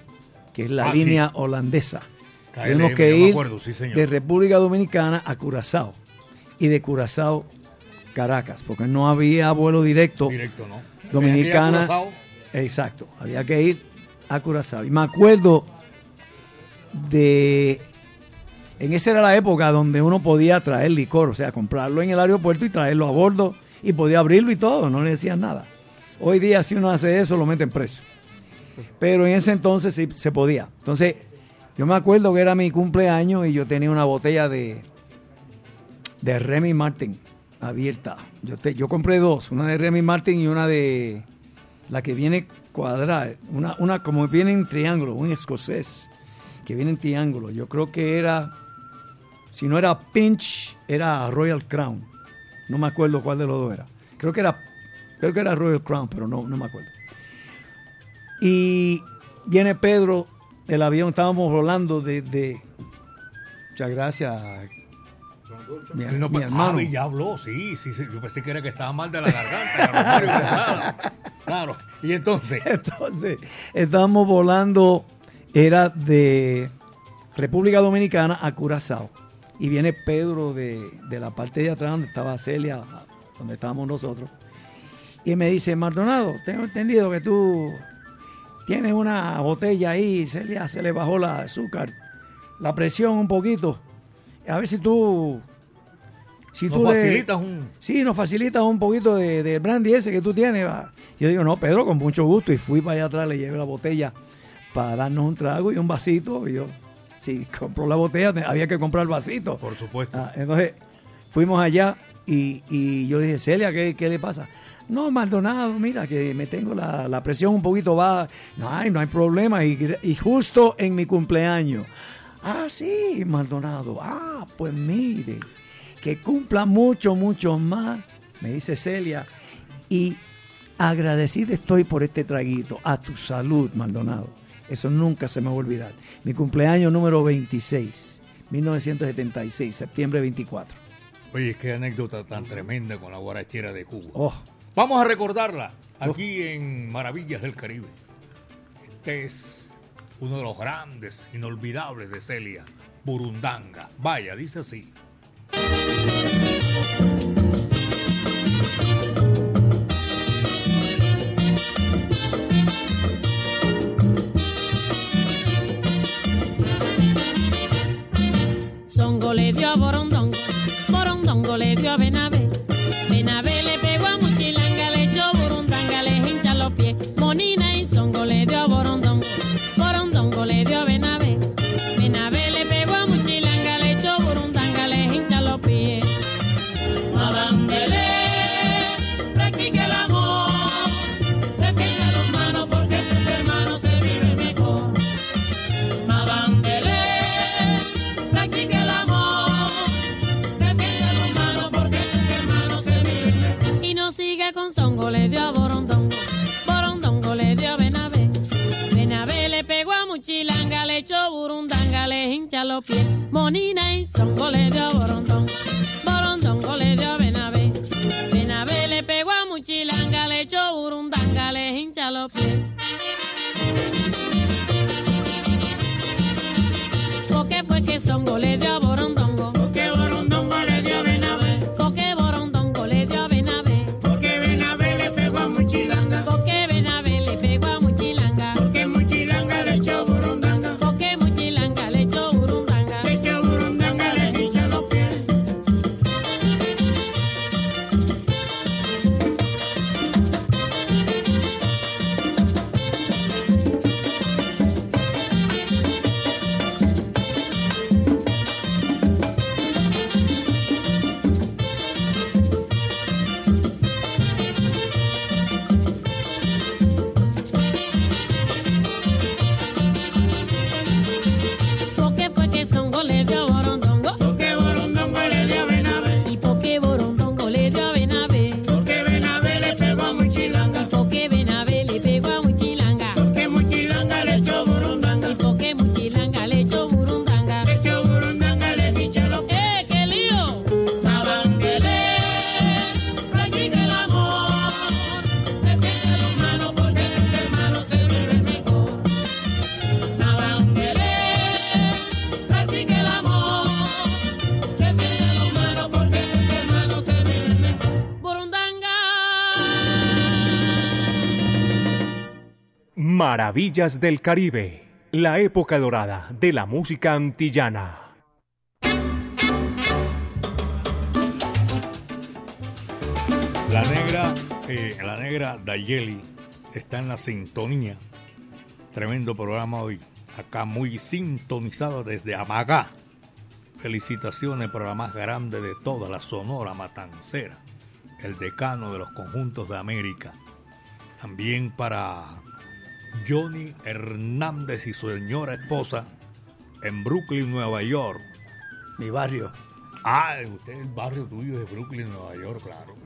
que es la Ah, sí. línea holandesa. KLM, Tuvimos que ir acuerdo, sí, señor. de República Dominicana a Curazao y de Curazao Caracas, porque no había vuelo directo. Directo, ¿no? Dominicana. Exacto, había que ir a Curazao. Y me acuerdo de. En esa era la época donde uno podía traer licor, o sea, comprarlo en el aeropuerto y traerlo a bordo y podía abrirlo y todo, no le decían nada. Hoy día, si uno hace eso, lo meten preso. Pero en ese entonces sí se podía. Entonces, yo me acuerdo que era mi cumpleaños y yo tenía una botella de, de Remy Martin abierta. Yo, te- yo compré dos, una de Remy Martin y una de la que viene cuadrada, una, una como viene en triángulo, un escocés que viene en triángulo. Yo creo que era, si no era Pinch, era Royal Crown. No me acuerdo cuál de los dos era. Creo que era, creo que era Royal Crown, pero no, no me acuerdo. Y viene Pedro, el avión, estábamos volando desde... Muchas gracias. Mi, no- mi hermano. Ah, y ya habló, sí, sí, sí. Yo pensé que era que estaba mal de la garganta. [LAUGHS] claro. Y entonces. Entonces, estábamos volando, era de República Dominicana a Curazao. Y viene Pedro de, de la parte de atrás donde estaba Celia, donde estábamos nosotros. Y me dice, Maldonado, tengo entendido que tú tienes una botella ahí, Celia se le bajó la azúcar, la presión un poquito. A ver si tú... Si Nos tú le- facilitas un- Sí, nos facilitas un poquito de, del brandy ese que tú tienes. va. Yo digo, no, Pedro, con mucho gusto. Y fui para allá atrás, le llevé la botella para darnos un trago y un vasito. Y yo, si compró la botella, te- había que comprar el vasito. Por supuesto. Ah, entonces, fuimos allá y, y yo le dije, Celia, ¿qué, qué le pasa? No, Maldonado, mira, que me tengo la, la presión un poquito baja. No, ay, no hay problema. Y, justo en mi cumpleaños. Ah, sí, Maldonado. Ah, pues mire, que cumpla mucho, mucho más, me dice Celia. Y agradecido estoy por este traguito. A tu salud, Maldonado. Eso nunca se me va a olvidar. Mi cumpleaños número 26, 1976, septiembre 24. Oye, qué anécdota tan tremenda con la guarachera de Cuba. Oh. Vamos a recordarla aquí en Maravillas del Caribe. Este es uno de los grandes, inolvidables de Celia, Burundanga. Vaya, dice así. Songo le dio a Borondongo, Borondongo le dio a Hincha los pies. Monina y Songo le dio a Borondongo, le dio Benavé. Benavé le pegó a Muchilanga, le echó Burundanga, le hincha los pies. Maravillas del Caribe, la época dorada de la música antillana. La negra, eh, la negra Dayeli está en la sintonía. Tremendo programa hoy. Acá muy sintonizado desde Amagá. Felicitaciones para la más grande de toda la Sonora Matancera, el decano de los conjuntos de América. También para Johnny Hernández y su señora esposa en Brooklyn, Nueva York. Mi barrio. Ah, usted el barrio tuyo es de Brooklyn, Nueva York, claro.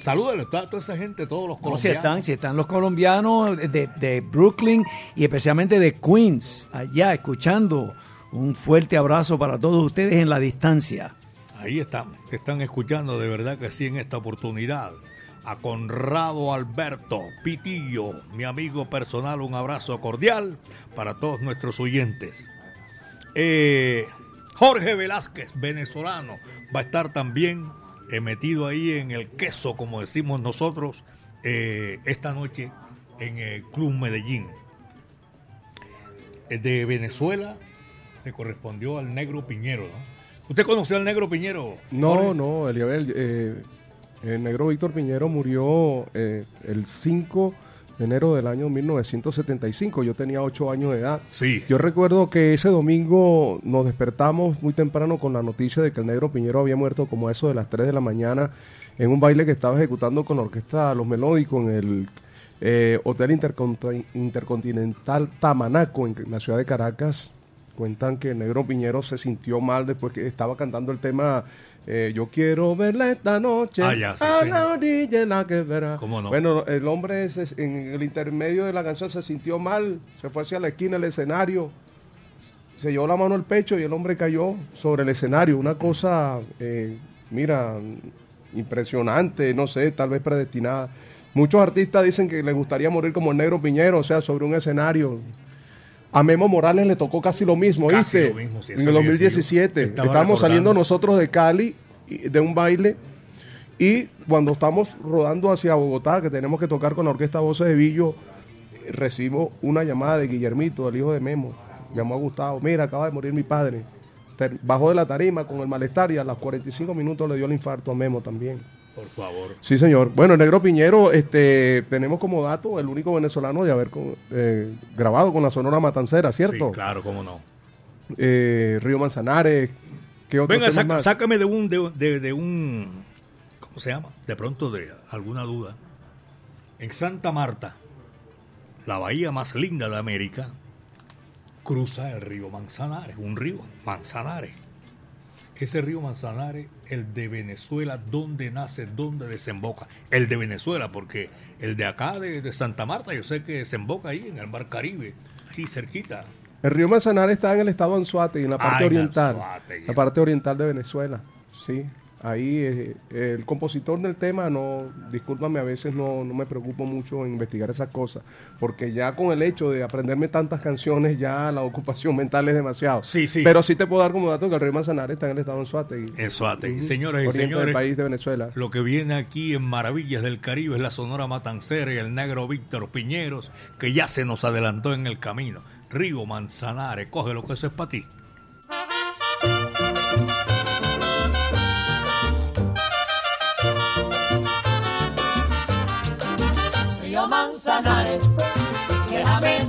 Salúdale a toda esa gente, todos los No, si colombianos. están, si están los colombianos de, de Brooklyn y especialmente de Queens, allá escuchando. Un fuerte abrazo para todos ustedes en la distancia. Ahí están, te están escuchando de verdad que sí en esta oportunidad. A Conrado Alberto Pitillo, mi amigo personal, un abrazo cordial para todos nuestros oyentes. Eh, Jorge Velázquez, venezolano, va a estar también eh, metido ahí en el queso, como decimos nosotros, eh, esta noche en el Club Medellín. De Venezuela le correspondió al negro Piñero, ¿no? ¿Usted conoció al negro Piñero? No, Jorge? no, Eliabel, el negro Víctor Piñero murió eh, el 5 de enero del año 1975. Yo tenía 8 años de edad. Sí. Yo recuerdo que ese domingo nos despertamos muy temprano con la noticia de que el negro Piñero había muerto como a eso de las 3 de la mañana en un baile que estaba ejecutando con la orquesta Los Melódicos en el eh, Hotel Interconti- Intercontinental Tamanaco en la ciudad de Caracas. Cuentan que el negro Piñero se sintió mal después que estaba cantando el tema eh, Yo quiero verla esta noche Ah, ya, sí, a sí. la orilla en la que verá. ¿Cómo no? Bueno, el hombre se- en el intermedio de la canción se sintió mal, se fue hacia la esquina del escenario, se llevó la mano al pecho y el hombre cayó sobre el escenario. Una cosa, eh, mira, impresionante, no sé, tal vez predestinada. Muchos artistas dicen que les gustaría morir como el negro Piñero, o sea, sobre un escenario. A Memo Morales le tocó casi lo mismo, Casi ¿viste? lo mismo, sí, en el iba a decir yo. 2017. Estaba Estábamos saliendo nosotros de Cali, de un baile, y cuando estamos rodando hacia Bogotá, que tenemos que tocar con la orquesta Voces de Villo, recibo una llamada de Guillermito, el hijo de Memo. Llamó a Gustavo, mira, acaba de morir mi padre. Bajó de la tarima con el malestar y a los 45 minutos le dio el infarto a Memo también. Por favor. Sí, señor. Bueno, el Negro Piñero, este, tenemos como dato el único venezolano de haber con- eh, grabado con la Sonora Matancera, ¿cierto? Sí, claro, cómo no. Eh, Río Manzanares, ¿qué otro Venga, saca- sácame de un, de, de- de un, ¿cómo se llama? De pronto de alguna duda. En Santa Marta, la bahía más linda de América, cruza el río Manzanares, un río, Manzanares. Ese río Manzanares, el de Venezuela, ¿dónde nace? ¿Dónde desemboca? El de Venezuela, porque el de acá, de, de Santa Marta, yo sé que desemboca ahí en el Mar Caribe, ahí cerquita. El río Manzanares está en el estado Anzuate, en la parte Ah, en oriental. La parte oriental de Venezuela, sí. Ahí eh, el compositor del tema, no, discúlpame, a veces no, no me preocupo mucho en investigar esas cosas, porque ya con el hecho de aprenderme tantas canciones, ya la ocupación [LAUGHS] mental es demasiado. Sí, sí. Pero sí te puedo dar como dato que el río Manzanares está en el estado de Anzuate. En Suátegui. Señoras y señores, del país de Venezuela. Lo que viene aquí en Maravillas del Caribe es la Sonora Matancera y el negro Víctor Piñeros, que ya se nos adelantó en el camino. Río Manzanares, coge lo que eso es para ti.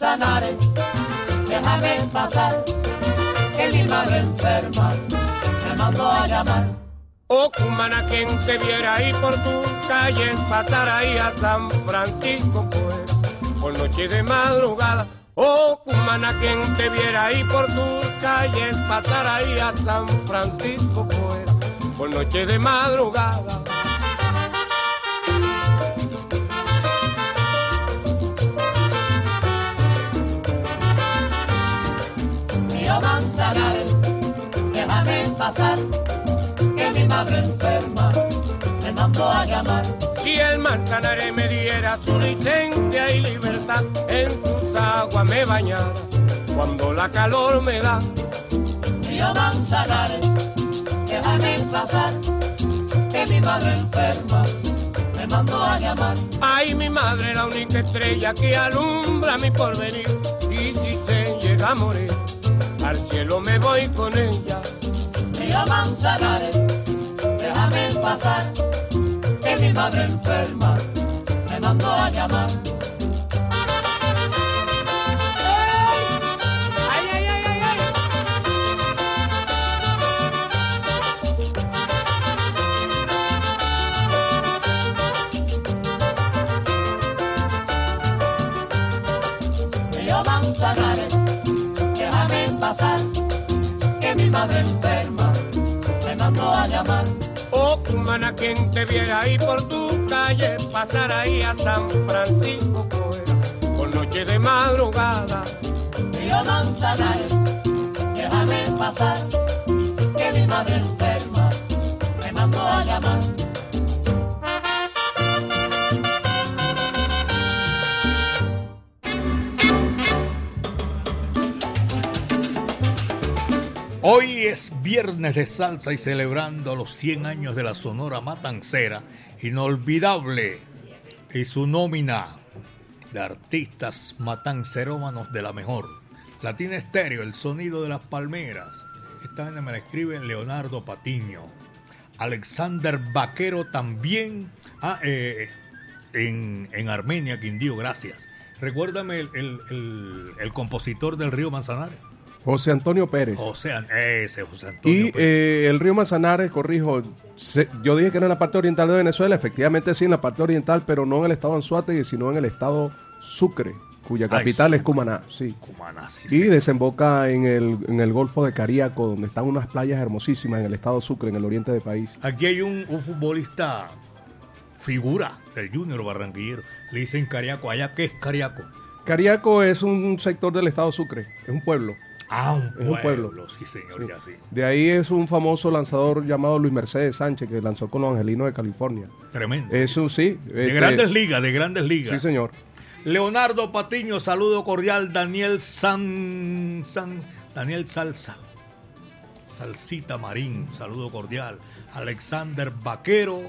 Manzanares, déjame pasar, que mi madre enferma me mandó a llamar. Oh, cumana, quien te viera ahí por tu calle, pasar ahí a San Francisco, pues, por noche de madrugada. Oh, cumana, quien te viera ahí por tu calle, pasar ahí a San Francisco, pues, por noche de madrugada. Pasar, que mi madre enferma me mandó a llamar. Si el Manzanares me diera su licencia y libertad, en sus aguas me bañara cuando la calor me da. Río Manzanares, déjame pasar, que mi madre enferma me mandó a llamar. Ay, mi madre, la única estrella que alumbra mi porvenir. Y si se llega a morir, al cielo me voy con ella. Río Manzanares, déjame pasar, que mi madre enferma me mandó a llamar. Manzanares, déjame pasar, que mi madre enferma llamar. Oh, humana, quien te viera ahí por tu calle, pasar ahí a San Francisco, Coera, con noche de madrugada. Río Manzanares, déjame pasar, que mi madre enferma me mandó a llamar. Hoy es viernes de salsa y celebrando los 100 años de la Sonora Matancera, inolvidable y su nómina de artistas matancerómanos de la mejor. Latina Estéreo, el sonido de las palmeras. Esta vaina me la escribe Leonardo Patiño. Alexander Vaquero también ah, eh, en, en Armenia, Quindío, gracias. Recuérdame el, el- el- el compositor del río Manzanares. José Antonio Pérez. José, ese José Antonio. Y eh, el río Manzanares, corrijo, se- yo dije que era en la parte oriental de Venezuela, efectivamente sí en la parte oriental, pero no en el estado Anzuategui, sino en el estado Sucre, cuya Ay, capital es. Cumaná. Sí. Cumaná, sí, Y sí. desemboca en el, en el Golfo de Cariaco, donde están unas playas hermosísimas en el estado Sucre, en el oriente del país. Aquí hay un, un futbolista figura del Junior Barranquillero. Le dicen Cariaco. ¿Allá qué es Cariaco? Cariaco es un sector del estado Sucre, es un pueblo. Ah, un Es pueblo. un pueblo. Sí, señor, ya sí. De ahí es un famoso lanzador llamado Luis Mercedes Sánchez, que lanzó con los Angelinos de California. Tremendo. Eso sí. De este, grandes ligas, de grandes ligas. Sí, señor. Leonardo Patiño, saludo cordial. Daniel San, San- Daniel Salsa. Salsita Marín, saludo cordial. Alexander Vaquero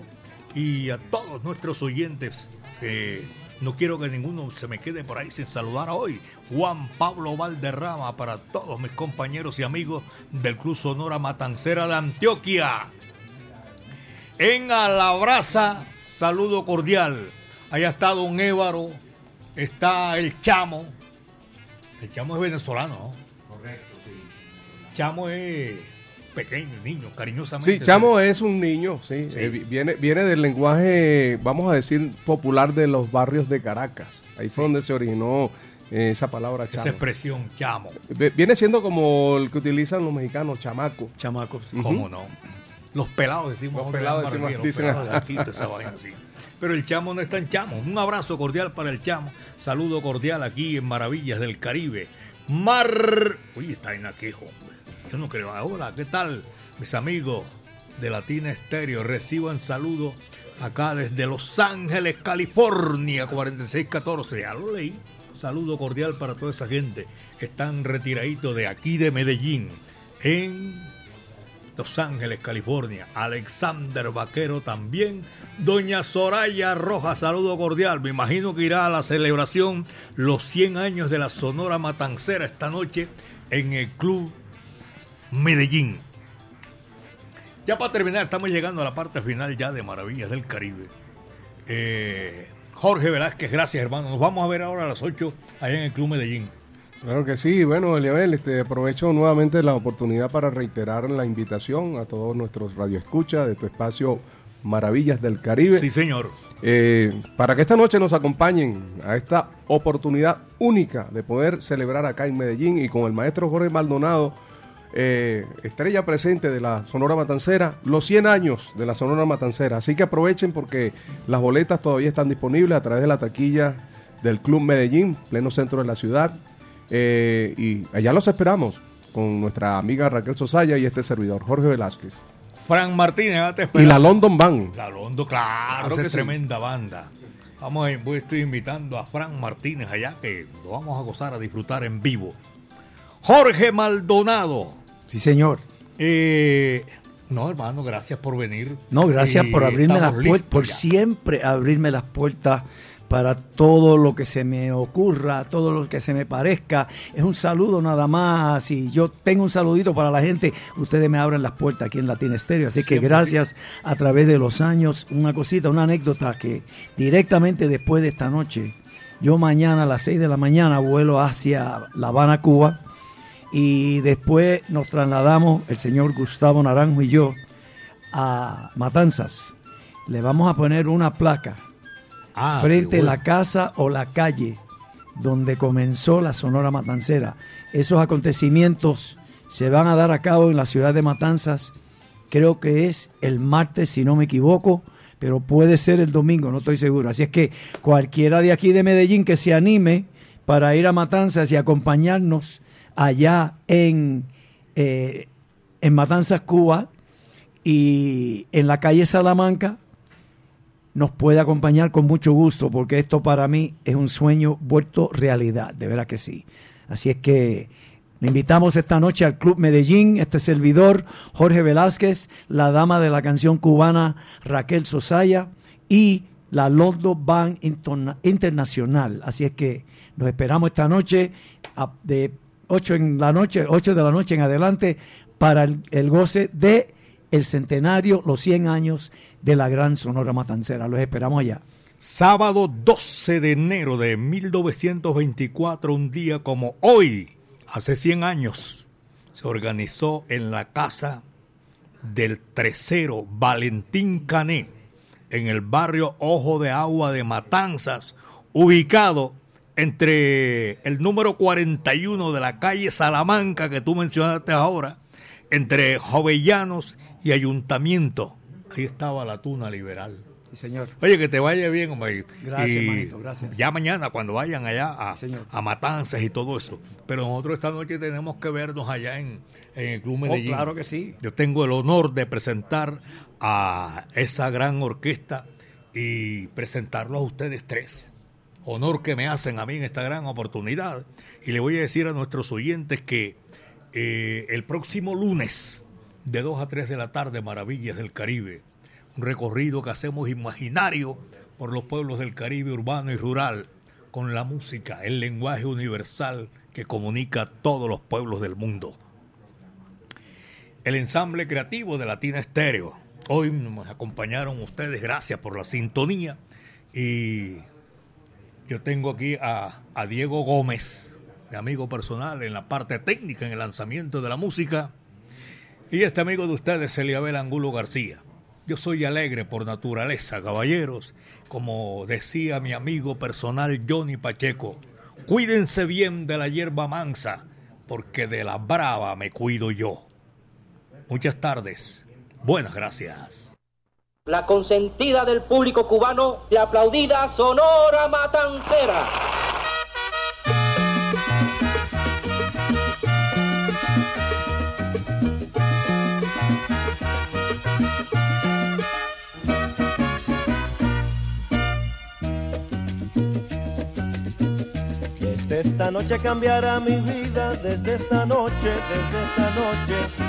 y a todos nuestros oyentes. que no quiero que ninguno se me quede por ahí sin saludar hoy. Juan Pablo Valderrama para todos mis compañeros y amigos del Club Sonora Matancera de Antioquia. En Alabraza, saludo cordial. Allá está Don Évaro, está el Chamo. El Chamo es venezolano, ¿no? Correcto, sí. Chamo es pequeño, niño, cariñosamente. Sí, Chamo es un niño, sí. Sí. Eh, vi- viene, viene del lenguaje, vamos a decir, popular de los barrios de Caracas. Ahí fue donde se originó eh, esa palabra Esa chamo. expresión, Chamo. Viene siendo como el que utilizan los mexicanos, chamaco. Chamaco, sí. ¿Cómo no? Los pelados decimos. Los pelados decimos- Barranquilla, dicen- los pelados de aquí, toda esa vaina así. Pero el chamo no está en chamo. Un abrazo cordial para el chamo. Saludo cordial aquí en Maravillas del Caribe. Mar. Uy, está en aquejo, hombre. Yo no creo. Hola, ¿qué tal? Mis amigos de Latina Estéreo reciban saludos acá desde Los Ángeles, California, 4614. Ya lo leí. Saludo cordial para toda esa gente están retiraditos de aquí de Medellín. En los Ángeles, California. Alexander Vaquero también. Doña Soraya Rojas, saludo cordial. Me imagino que irá a la celebración los 100 años de la Sonora Matancera esta noche en el Club Medellín. Ya para terminar, estamos llegando a la parte final ya de Maravillas del Caribe. Eh, Jorge Velázquez, gracias hermano. Nos vamos a ver ahora a las 8 allá en el Club Medellín. Claro que sí, bueno, Eliabel, este, aprovecho nuevamente la oportunidad para reiterar la invitación a todos nuestros radioescuchas de tu espacio Maravillas del Caribe. Sí, señor. Eh, para que esta noche nos acompañen a esta oportunidad única de poder celebrar acá en Medellín y con el maestro Jorge Maldonado, eh, estrella presente de la Sonora Matancera, los 100 años de la Sonora Matancera. Así que aprovechen porque las boletas todavía están disponibles a través de la taquilla del Club Medellín, pleno centro de la ciudad. Eh, y allá los esperamos. con nuestra amiga Raquel Sosaya y este servidor, Jorge Velázquez. Fran Martínez, ya te Y la London Band. La Londo, claro, Claro que es sí. tremenda banda. Vamos a, voy- estoy invitando a Fran Martínez allá, que lo vamos a gozar, a disfrutar en vivo. Jorge Maldonado. Sí, señor. Eh, no, hermano, gracias por venir. No, gracias Y por abrirme las puertas, por ya. siempre abrirme las puertas para todo lo que se me ocurra, todo lo que se me parezca. Es un saludo nada más. Si yo tengo un saludito para la gente, ustedes me abren las puertas aquí en Latina Estéreo. Así que Siempre. gracias a través de los años. Una cosita, una anécdota que directamente después de esta noche, yo mañana a las 6 de la mañana vuelo hacia La Habana, Cuba. Y después nos trasladamos, el señor Gustavo Naranjo y yo, a Matanzas. Le vamos a poner una placa Ah, frente a bueno. la casa o la calle donde comenzó la Sonora Matancera. Esos acontecimientos se van a dar a cabo en la ciudad de Matanzas. Creo que es el martes, si no me equivoco, pero puede ser el domingo, no estoy seguro. Así es que cualquiera de aquí de Medellín que se anime para ir a Matanzas y acompañarnos allá en, eh, en Matanzas, Cuba, y en la calle Salamanca, nos puede acompañar con mucho gusto, porque esto para mí es un sueño vuelto realidad, de verdad que sí. Así es que le invitamos esta noche al Club Medellín, este servidor, Jorge Velázquez, la dama de la canción cubana Raquel Sosaya y la London Band Interna- Internacional. Así es que nos esperamos esta noche de 8 en la noche, 8 de la noche en adelante para el, goce de el centenario, los 100 años de la gran Sonora Matancera. Los esperamos allá. Sábado 12 de enero de 1924, un día como hoy, hace 100 años, se organizó en la casa del tresero Valentín Cané, en el barrio Ojo de Agua de Matanzas, ubicado entre el número 41 de la calle Salamanca que tú mencionaste ahora, entre Jovellanos y Ayuntamiento. Ahí estaba la tuna liberal. Sí, señor. Oye, que te vaya bien, hombre. Gracias, Y hermanito, gracias. Ya mañana, cuando vayan allá a, Matanzas y todo eso. Pero nosotros esta noche tenemos que vernos allá en, en el Club Oh, Medellín. claro que sí. Yo tengo el honor de presentar a esa gran orquesta y presentarlos a ustedes tres. Honor que me hacen a mí en esta gran oportunidad. Y le voy a decir a nuestros oyentes que eh, el próximo lunes, de 2 a 3 de la tarde, Maravillas del Caribe, un recorrido que hacemos imaginario por los pueblos del Caribe urbano y rural, con la música, el lenguaje universal que comunica a todos los pueblos del mundo el ensamble creativo de Latina Estéreo. Hoy nos acompañaron ustedes, gracias por la sintonía. Y yo tengo aquí a, Diego Gómez, de amigo personal en la parte técnica, en el lanzamiento de la música. Y este amigo de ustedes, Eliabel Angulo García. Yo soy alegre por naturaleza, caballeros. Como decía mi amigo personal Johnny Pacheco, cuídense bien de la hierba mansa, porque de la brava me cuido yo. Muchas tardes. Buenas gracias. La consentida del público cubano, la aplaudida Sonora Matancera. Desde esta noche cambiará mi vida, desde esta noche, desde esta noche.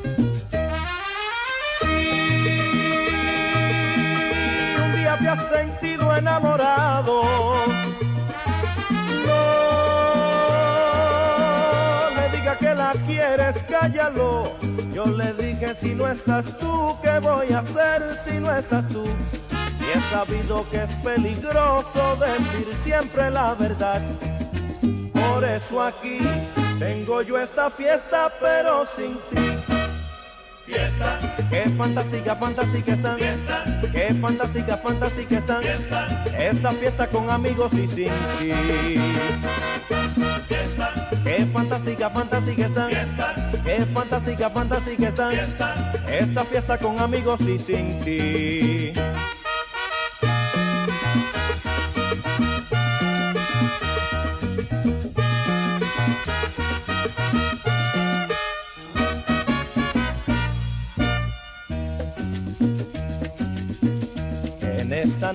Te has sentido enamorado, no le diga que la quieres, cállalo. Yo le dije, si no estás tú, ¿qué voy a hacer si no estás tú? Y he sabido que es peligroso decir siempre la verdad. Por eso aquí tengo yo esta fiesta, pero sin ti. Fiesta. Qué fantástica, fantástica están. Fiesta. Qué fantástica, fantástica están. Fiesta. Esta fiesta con amigos y sin ti. Fiesta. Qué fantástica, fantástica están. Fiesta. Qué fantástica, fantástica están. Fiesta. Esta fiesta con amigos y sin ti.